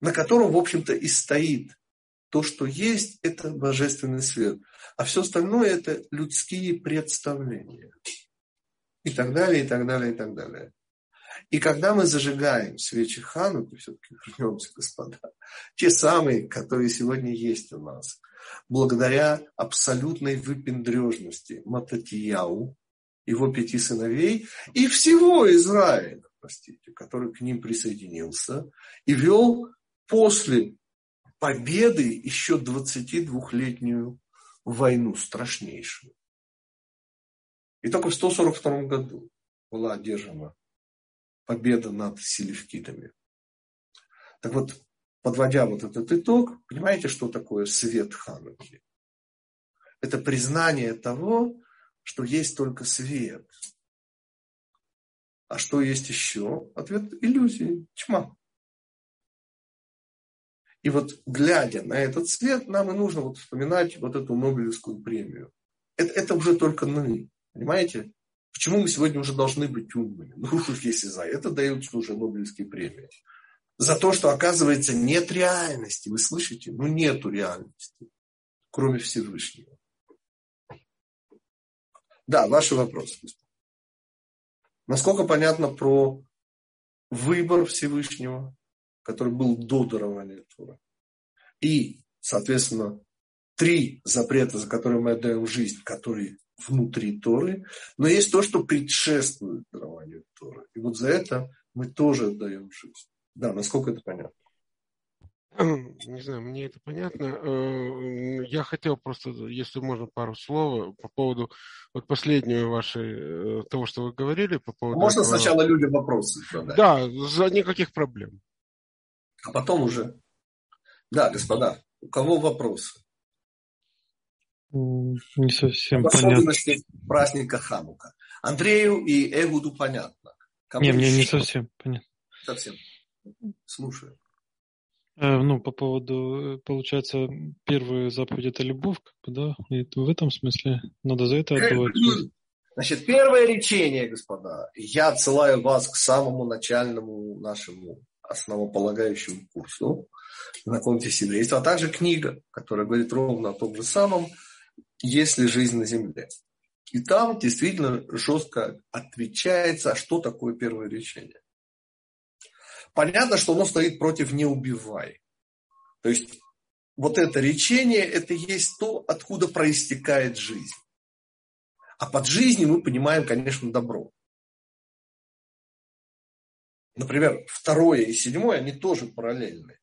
на котором, в общем-то, и стоит то, что есть, это божественный свет. А все остальное это людские представления и так далее, и так далее, и так далее. И когда мы зажигаем свечи Хануки, все-таки вернемся, господа, те самые, которые сегодня есть у нас, благодаря абсолютной выпендрежности Мататияу, его пяти сыновей и всего Израиля, простите, который к ним присоединился и вел после победы еще 22-летнюю войну страшнейшую. И только в 142 году была одержана победа над селевкидами. Так вот, подводя вот этот итог, понимаете, что такое свет Хануки? Это признание того, что есть только свет. А что есть еще? Ответ – иллюзии, тьма. И вот глядя на этот свет, нам и нужно вот вспоминать вот эту Нобелевскую премию. Это, это уже только мы. Понимаете? Почему мы сегодня уже должны быть умными? Ну, если за это даются уже Нобелевские премии. За то, что, оказывается, нет реальности. Вы слышите? Ну, нету реальности, кроме Всевышнего. Да, ваши вопросы. Насколько понятно про выбор Всевышнего, который был до дарования Тура. И, соответственно, три запрета, за которые мы отдаем жизнь, которые внутри Торы, но есть то, что предшествует дарованию Торы. И вот за это мы тоже отдаем жизнь. Да, насколько это понятно? Не знаю, мне это понятно. Э, я хотел просто, если можно, пару слов по поводу вот последнего вашей, э, того, что вы говорили по поводу... Можно этого... сначала людям вопросы задать? Да, за никаких проблем. А потом уже... Да, господа, у кого вопросы? Не совсем понятно. Особенности праздника Ханука. Андрею и Эгуду понятно. Кому не, мне не совсем понятно. Совсем. Слушаю. Э, ну, по поводу, получается, первая заповедь это любовь, как бы, да? И в этом смысле надо за это отдавать. Значит, первое речение, господа. Я отсылаю вас к самому начальному нашему основополагающему курсу «Знакомьтесь с еврейством», а также книга, которая говорит ровно о том же самом «Есть ли жизнь на земле?». И там действительно жестко отвечается, что такое первое речение. Понятно, что оно стоит против «не убивай». То есть вот это речение, это есть то, откуда проистекает жизнь. А под жизнью мы понимаем, конечно, добро. Например, второе и седьмое, они тоже параллельны.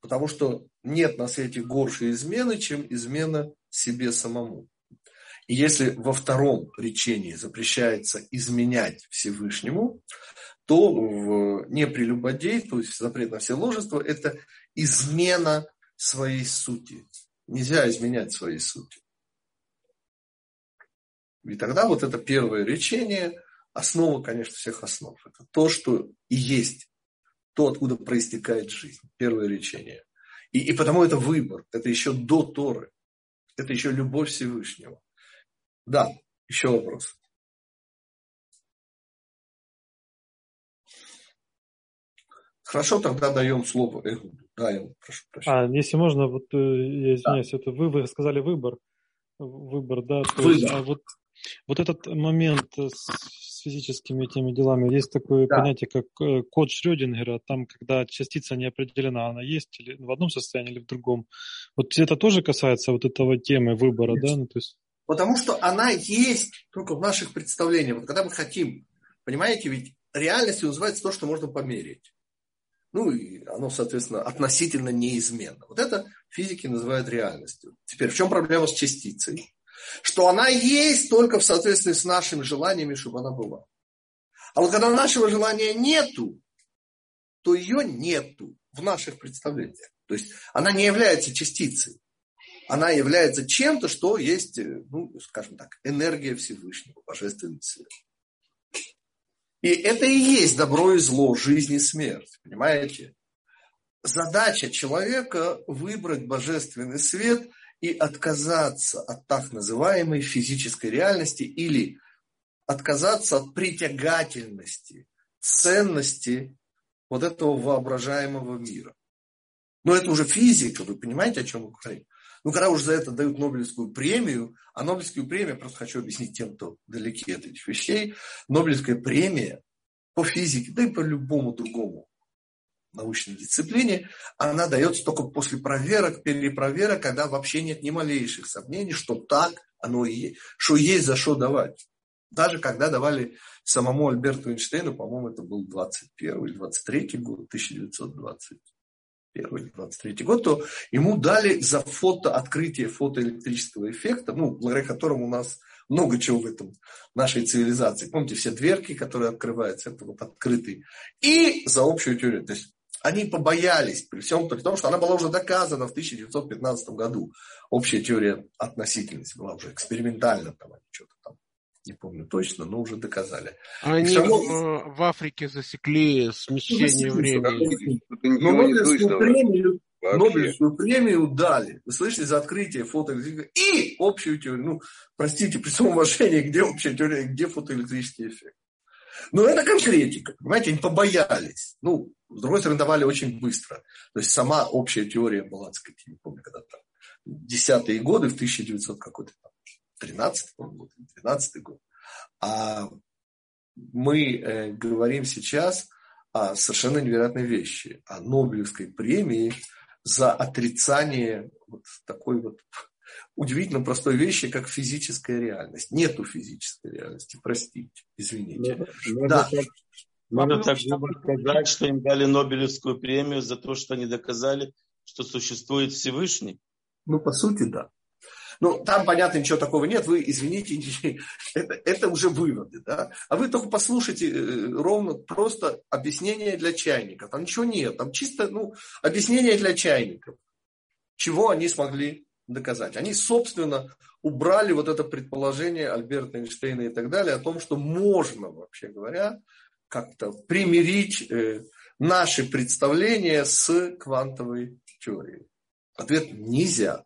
Потому что нет на свете горше измены, чем измена себе самому. И если во втором речении запрещается изменять Всевышнему, то в то есть запрет на все ложества, это измена своей сути. Нельзя изменять своей сути. И тогда вот это первое речение, основа, конечно, всех основ. Это то, что и есть, то, откуда проистекает жизнь. Первое речение. И, и потому это выбор. Это еще до Торы. Это еще любовь Всевышнего. Да, еще вопрос. Хорошо, тогда даем слово Эгуду. Да, я прошу прощения. А, если можно, вот э, я извиняюсь, да. это вы, вы сказали выбор. Выбор, да. То выбор. Есть, а вот, вот этот момент с физическими этими делами, есть такое да. понятие, как э, код Шрёдингера, там, когда частица не определена, она есть или в одном состоянии, или в другом. Вот это тоже касается вот этого темы выбора, Конечно. да? Ну, то есть... Потому что она есть только в наших представлениях. Вот когда мы хотим, понимаете, ведь реальностью называется то, что можно померить. Ну, и оно, соответственно, относительно неизменно. Вот это физики называют реальностью. Теперь, в чем проблема с частицей? Что она есть только в соответствии с нашими желаниями, чтобы она была. А вот когда нашего желания нету, то ее нету в наших представлениях. То есть она не является частицей она является чем-то, что есть, ну, скажем так, энергия Всевышнего, божественный свет. И это и есть добро и зло, жизнь и смерть, понимаете? Задача человека выбрать божественный свет и отказаться от так называемой физической реальности или отказаться от притягательности, ценности вот этого воображаемого мира. Но это уже физика, вы понимаете, о чем мы говорим? Ну, когда уже за это дают Нобелевскую премию, а Нобелевскую премию, просто хочу объяснить тем, кто далеки от этих вещей, Нобелевская премия по физике, да и по любому другому научной дисциплине, она дается только после проверок, перепроверок, когда вообще нет ни малейших сомнений, что так оно и есть, что есть за что давать. Даже когда давали самому Альберту Эйнштейну, по-моему, это был 21 или 23 год, 1920 1923 год, то ему дали за фото открытие фотоэлектрического эффекта, ну, благодаря которому у нас много чего в этом нашей цивилизации. Помните, все дверки, которые открываются, это вот открытый. И за общую теорию. То есть они побоялись, при всем при том, что она была уже доказана в 1915 году. Общая теория относительности была уже экспериментально, там они что-то там не помню точно, но уже доказали. Они равно... в, в Африке засекли смещение ну, времени. Но Нобелевскую премию, Нобелевскую премию дали. Вы слышали, за открытие фотоэлектрического и общую теорию. Ну, простите, при всем уважении, где общая теория, где фотоэлектрический эффект. Но это конкретика. Понимаете, они побоялись. Ну, с другой стороны, давали очень быстро. То есть сама общая теория была, так сказать, не помню, когда там, десятые годы, в 1900 какой-то там 13 год, 12 год. А мы э, говорим сейчас о совершенно невероятной вещи, о Нобелевской премии за отрицание вот такой вот удивительно простой вещи, как физическая реальность. Нету физической реальности, простите, извините. Ну, да. так, надо так сказать, что им дали Нобелевскую премию за то, что они доказали, что существует Всевышний. Ну, по сути, да. Ну, там, понятно, ничего такого нет, вы, извините, это, это уже выводы, да. А вы только послушайте э, ровно просто объяснение для чайников. Там ничего нет, там чисто, ну, объяснение для чайников. Чего они смогли доказать. Они, собственно, убрали вот это предположение Альберта Эйнштейна и так далее о том, что можно, вообще говоря, как-то примирить э, наши представления с квантовой теорией. Ответ – нельзя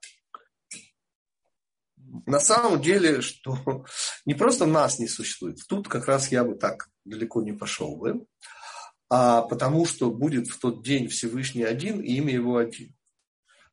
на самом деле, что не просто нас не существует, тут как раз я бы так далеко не пошел бы, а потому что будет в тот день Всевышний один и имя его один.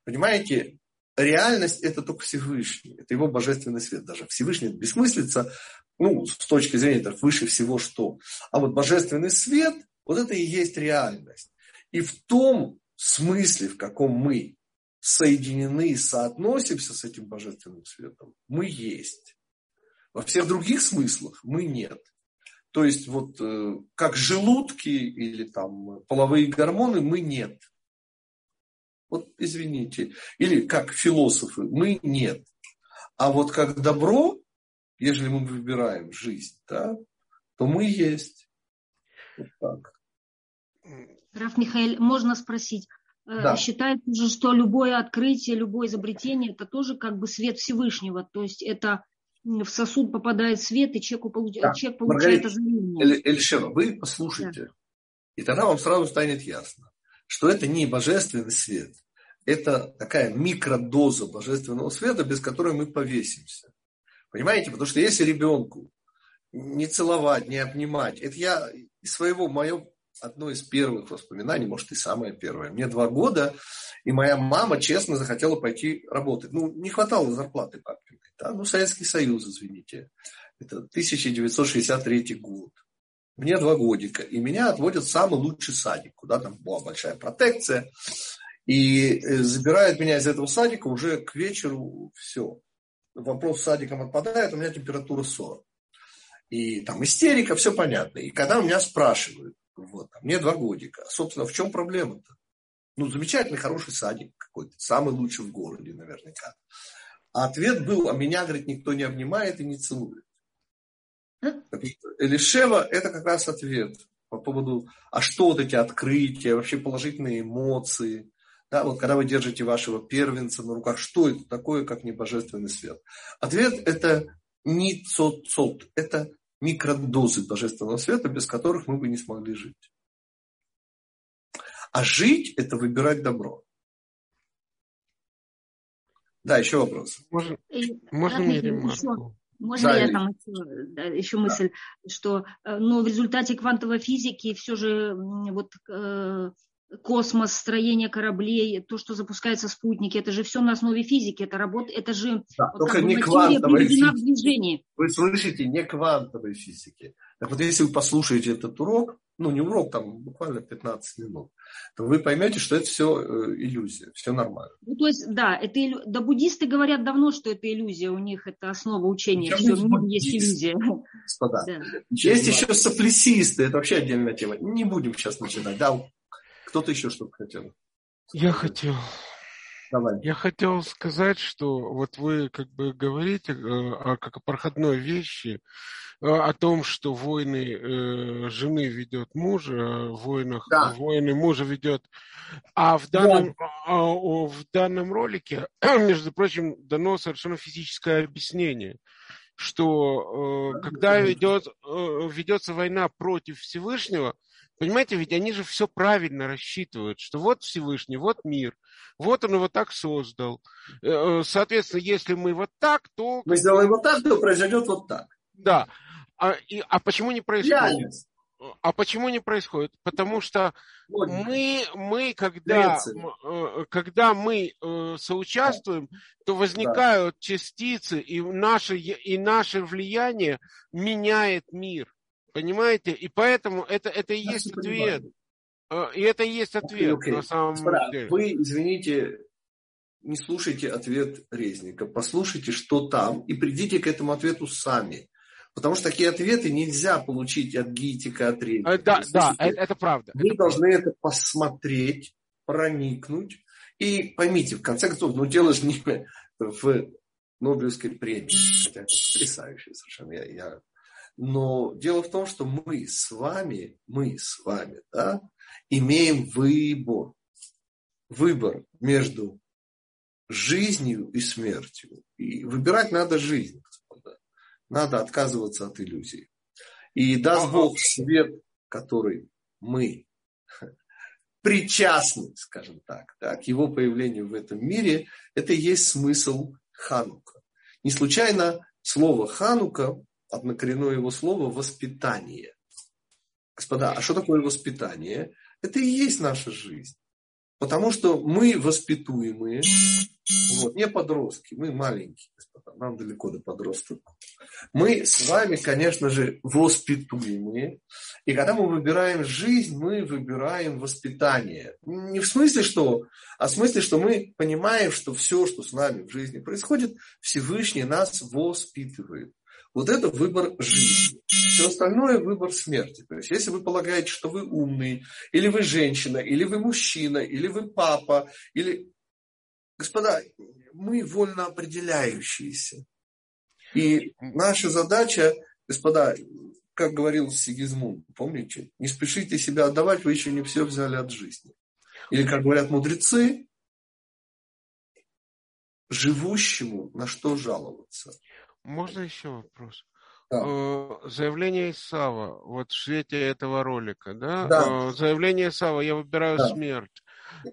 Понимаете, реальность это только Всевышний, это его божественный свет. Даже Всевышний бессмыслица, ну, с точки зрения так, выше всего что. А вот божественный свет, вот это и есть реальность. И в том смысле, в каком мы соединены и соотносимся с этим божественным светом, мы есть. Во всех других смыслах мы нет. То есть вот э, как желудки или там половые гормоны мы нет. Вот извините. Или как философы мы нет. А вот как добро, если мы выбираем жизнь, да, то мы есть. Вот так. Раф Михаил, можно спросить, э, да. считается же, что любое открытие, любое изобретение, это тоже как бы свет Всевышнего, то есть это в сосуд попадает свет, и человек, получ... да. человек получает озарение. Эльшева, вы послушайте, да. и тогда вам сразу станет ясно, что это не божественный свет, это такая микродоза божественного света, без которой мы повесимся. Понимаете? Потому что если ребенку не целовать, не обнимать, это я из своего, мое одно из первых воспоминаний, может и самое первое. Мне два года, и моя мама честно захотела пойти работать. Ну, не хватало зарплаты папиной. Да? Ну, Советский Союз, извините. Это 1963 год. Мне два годика. И меня отводят в самый лучший садик, куда там была большая протекция. И э, забирают меня из этого садика уже к вечеру все. Вопрос с садиком отпадает, у меня температура 40. И там истерика, все понятно. И когда у меня спрашивают, вот. А мне два годика. Собственно, в чем проблема-то? Ну, замечательный, хороший садик какой-то, самый лучший в городе наверняка. А ответ был, а меня, говорит, никто не обнимает и не целует. Элишева – это как раз ответ по поводу, а что вот эти открытия, вообще положительные эмоции. Да, вот когда вы держите вашего первенца на руках, что это такое, как небожественный свет? Ответ – это не цот-цот, это микродозы божественного света, без которых мы бы не смогли жить. А жить – это выбирать добро. Да, еще вопрос. Можно, можно мне ремарку? Можно да, я там еще, да, еще мысль, что э, но в результате квантовой физики все же вот э, космос, строение кораблей, то, что запускаются спутники, это же все на основе физики, это работа, это же да, вот, только не квантовой физики. Вы слышите, не квантовой физики. Так вот, если вы послушаете этот урок, ну не урок, там буквально 15 минут, то вы поймете, что это все э, иллюзия, все нормально. Ну, то есть, да, это иллю... да, буддисты говорят давно, что это иллюзия, у них это основа учения, все в мире есть иллюзия. Господа. Да. Есть еще соплесисты, это вообще отдельная тема. Не будем сейчас начинать. Да, кто-то еще что-то хотел. Я хотел. Давай. Я хотел сказать, что вот вы как бы говорите э, о, как о проходной вещи, э, о том, что войны э, жены ведет мужа, а войнах да. войны мужа ведет. А в данном, да. а, в данном ролике, между прочим, дано совершенно физическое объяснение что э, когда ведет, э, ведется война против Всевышнего, Понимаете, ведь они же все правильно рассчитывают, что вот Всевышний, вот мир, вот он его так создал. Э, э, соответственно, если мы вот так, то... Мы сделаем вот так, то произойдет вот так. Да. А, и, а почему не происходит? Реальность. А почему не происходит? Потому что мы, мы когда, э, когда мы соучаствуем, то возникают да. частицы, и наше, и наше влияние меняет мир. Понимаете? И поэтому это, это и есть ответ. А, и это и есть ответ okay, okay. на самом Спора, деле. Вы, извините, не слушайте ответ Резника, послушайте, что там, и придите к этому ответу сами. Потому что такие ответы нельзя получить от Гитика, от Резника. А, да, да, это, это правда. Вы это должны правда. это посмотреть, проникнуть. И поймите, в конце концов, ну дело же не в Нобелевской премии. Хотя это потрясающе совершенно. Я, я но дело в том, что мы с вами, мы с вами, да, имеем выбор. Выбор между жизнью и смертью. И выбирать надо жизнь. Господа. Надо отказываться от иллюзий. И даст Бог свет, который мы причастны, скажем так, да, к его появлению в этом мире, это и есть смысл Ханука. Не случайно слово Ханука однокоренное его слово воспитание. Господа, а что такое воспитание? Это и есть наша жизнь. Потому что мы воспитуемые, вот, не подростки, мы маленькие, господа, нам далеко до подростков. Мы с вами, конечно же, воспитуемые. И когда мы выбираем жизнь, мы выбираем воспитание. Не в смысле, что, а в смысле, что мы понимаем, что все, что с нами в жизни происходит, Всевышний нас воспитывает. Вот это выбор жизни. Все остальное выбор смерти. То есть, если вы полагаете, что вы умный, или вы женщина, или вы мужчина, или вы папа, или... Господа, мы вольно определяющиеся. И наша задача, господа, как говорил Сигизмунд, помните, не спешите себя отдавать, вы еще не все взяли от жизни. Или, как говорят мудрецы, живущему на что жаловаться. Можно еще вопрос? Да. Э, заявление Исава, вот в свете этого ролика, да? да. Э, заявление Исава, я выбираю да. смерть.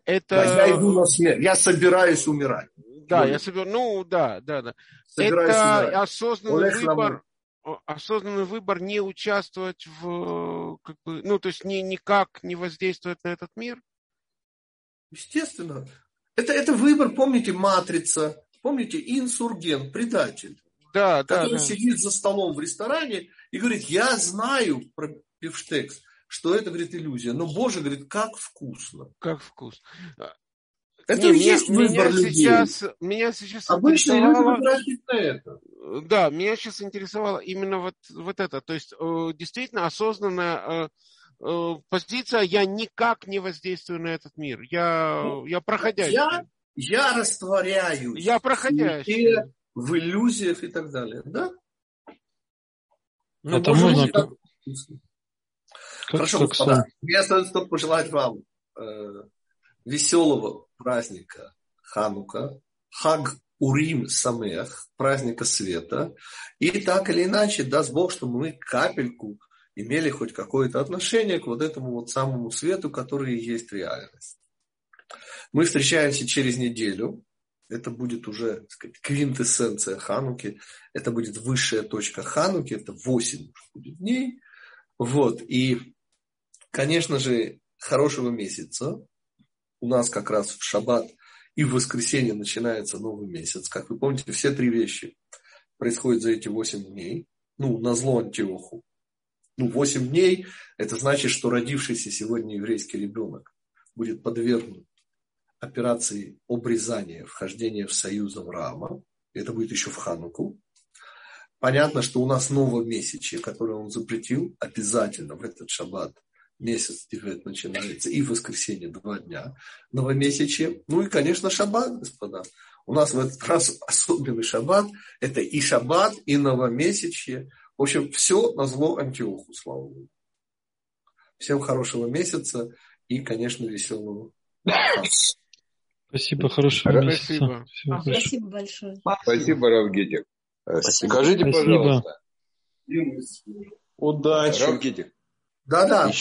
Это... Да, я иду на смерть, я собираюсь умирать. Да, я собираюсь, ну да, да, да. Собираюсь Это умирать. осознанный Олег выбор, осознанный выбор не участвовать в, как бы, ну то есть ни, никак не воздействовать на этот мир? Естественно. Это, это выбор, помните, матрица, помните, инсургент, предатель да, который да, сидит за столом в ресторане и говорит, я знаю про бифштекс, что это, говорит, иллюзия. Но, Боже, говорит, как вкусно. Как вкусно. Это не, и есть меня, выбор меня людей. Сейчас, меня сейчас интересовало... люди на это. Да, меня сейчас интересовало именно вот, вот это. То есть, э, действительно, осознанная э, э, позиция, я никак не воздействую на этот мир. Я, ну, я проходящий. Я, я растворяюсь. Я проходящий в иллюзиях и так далее. Да? Но Это можно... Как... Хорошо, как господа. Мне остается только пожелать вам э, веселого праздника Ханука, Хаг Урим Самех, праздника света. И так или иначе, даст Бог, чтобы мы капельку имели хоть какое-то отношение к вот этому вот самому свету, который и есть реальность. Мы встречаемся через неделю это будет уже так сказать, квинтэссенция Хануки, это будет высшая точка Хануки, это 8 будет дней. Вот. И, конечно же, хорошего месяца. У нас как раз в шаббат и в воскресенье начинается новый месяц. Как вы помните, все три вещи происходят за эти 8 дней. Ну, на зло Антиоху. Ну, 8 дней – это значит, что родившийся сегодня еврейский ребенок будет подвергнут операции обрезания, вхождения в союз Авраама. Это будет еще в Хануку. Понятно, что у нас новомесячие, которое он запретил, обязательно в этот шаббат месяц Тивет начинается, и в воскресенье два дня новомесячие. Ну и, конечно, шаббат, господа. У нас в этот раз особенный шаббат. Это и шаббат, и новомесячие. В общем, все на зло Антиоху, слава Богу. Всем хорошего месяца и, конечно, веселого. Спасибо, хорошего Спасибо. Всего Спасибо большое. Спасибо, Равгетик. Скажите, Спасибо. пожалуйста. Удачи. Равгетик. Да-да.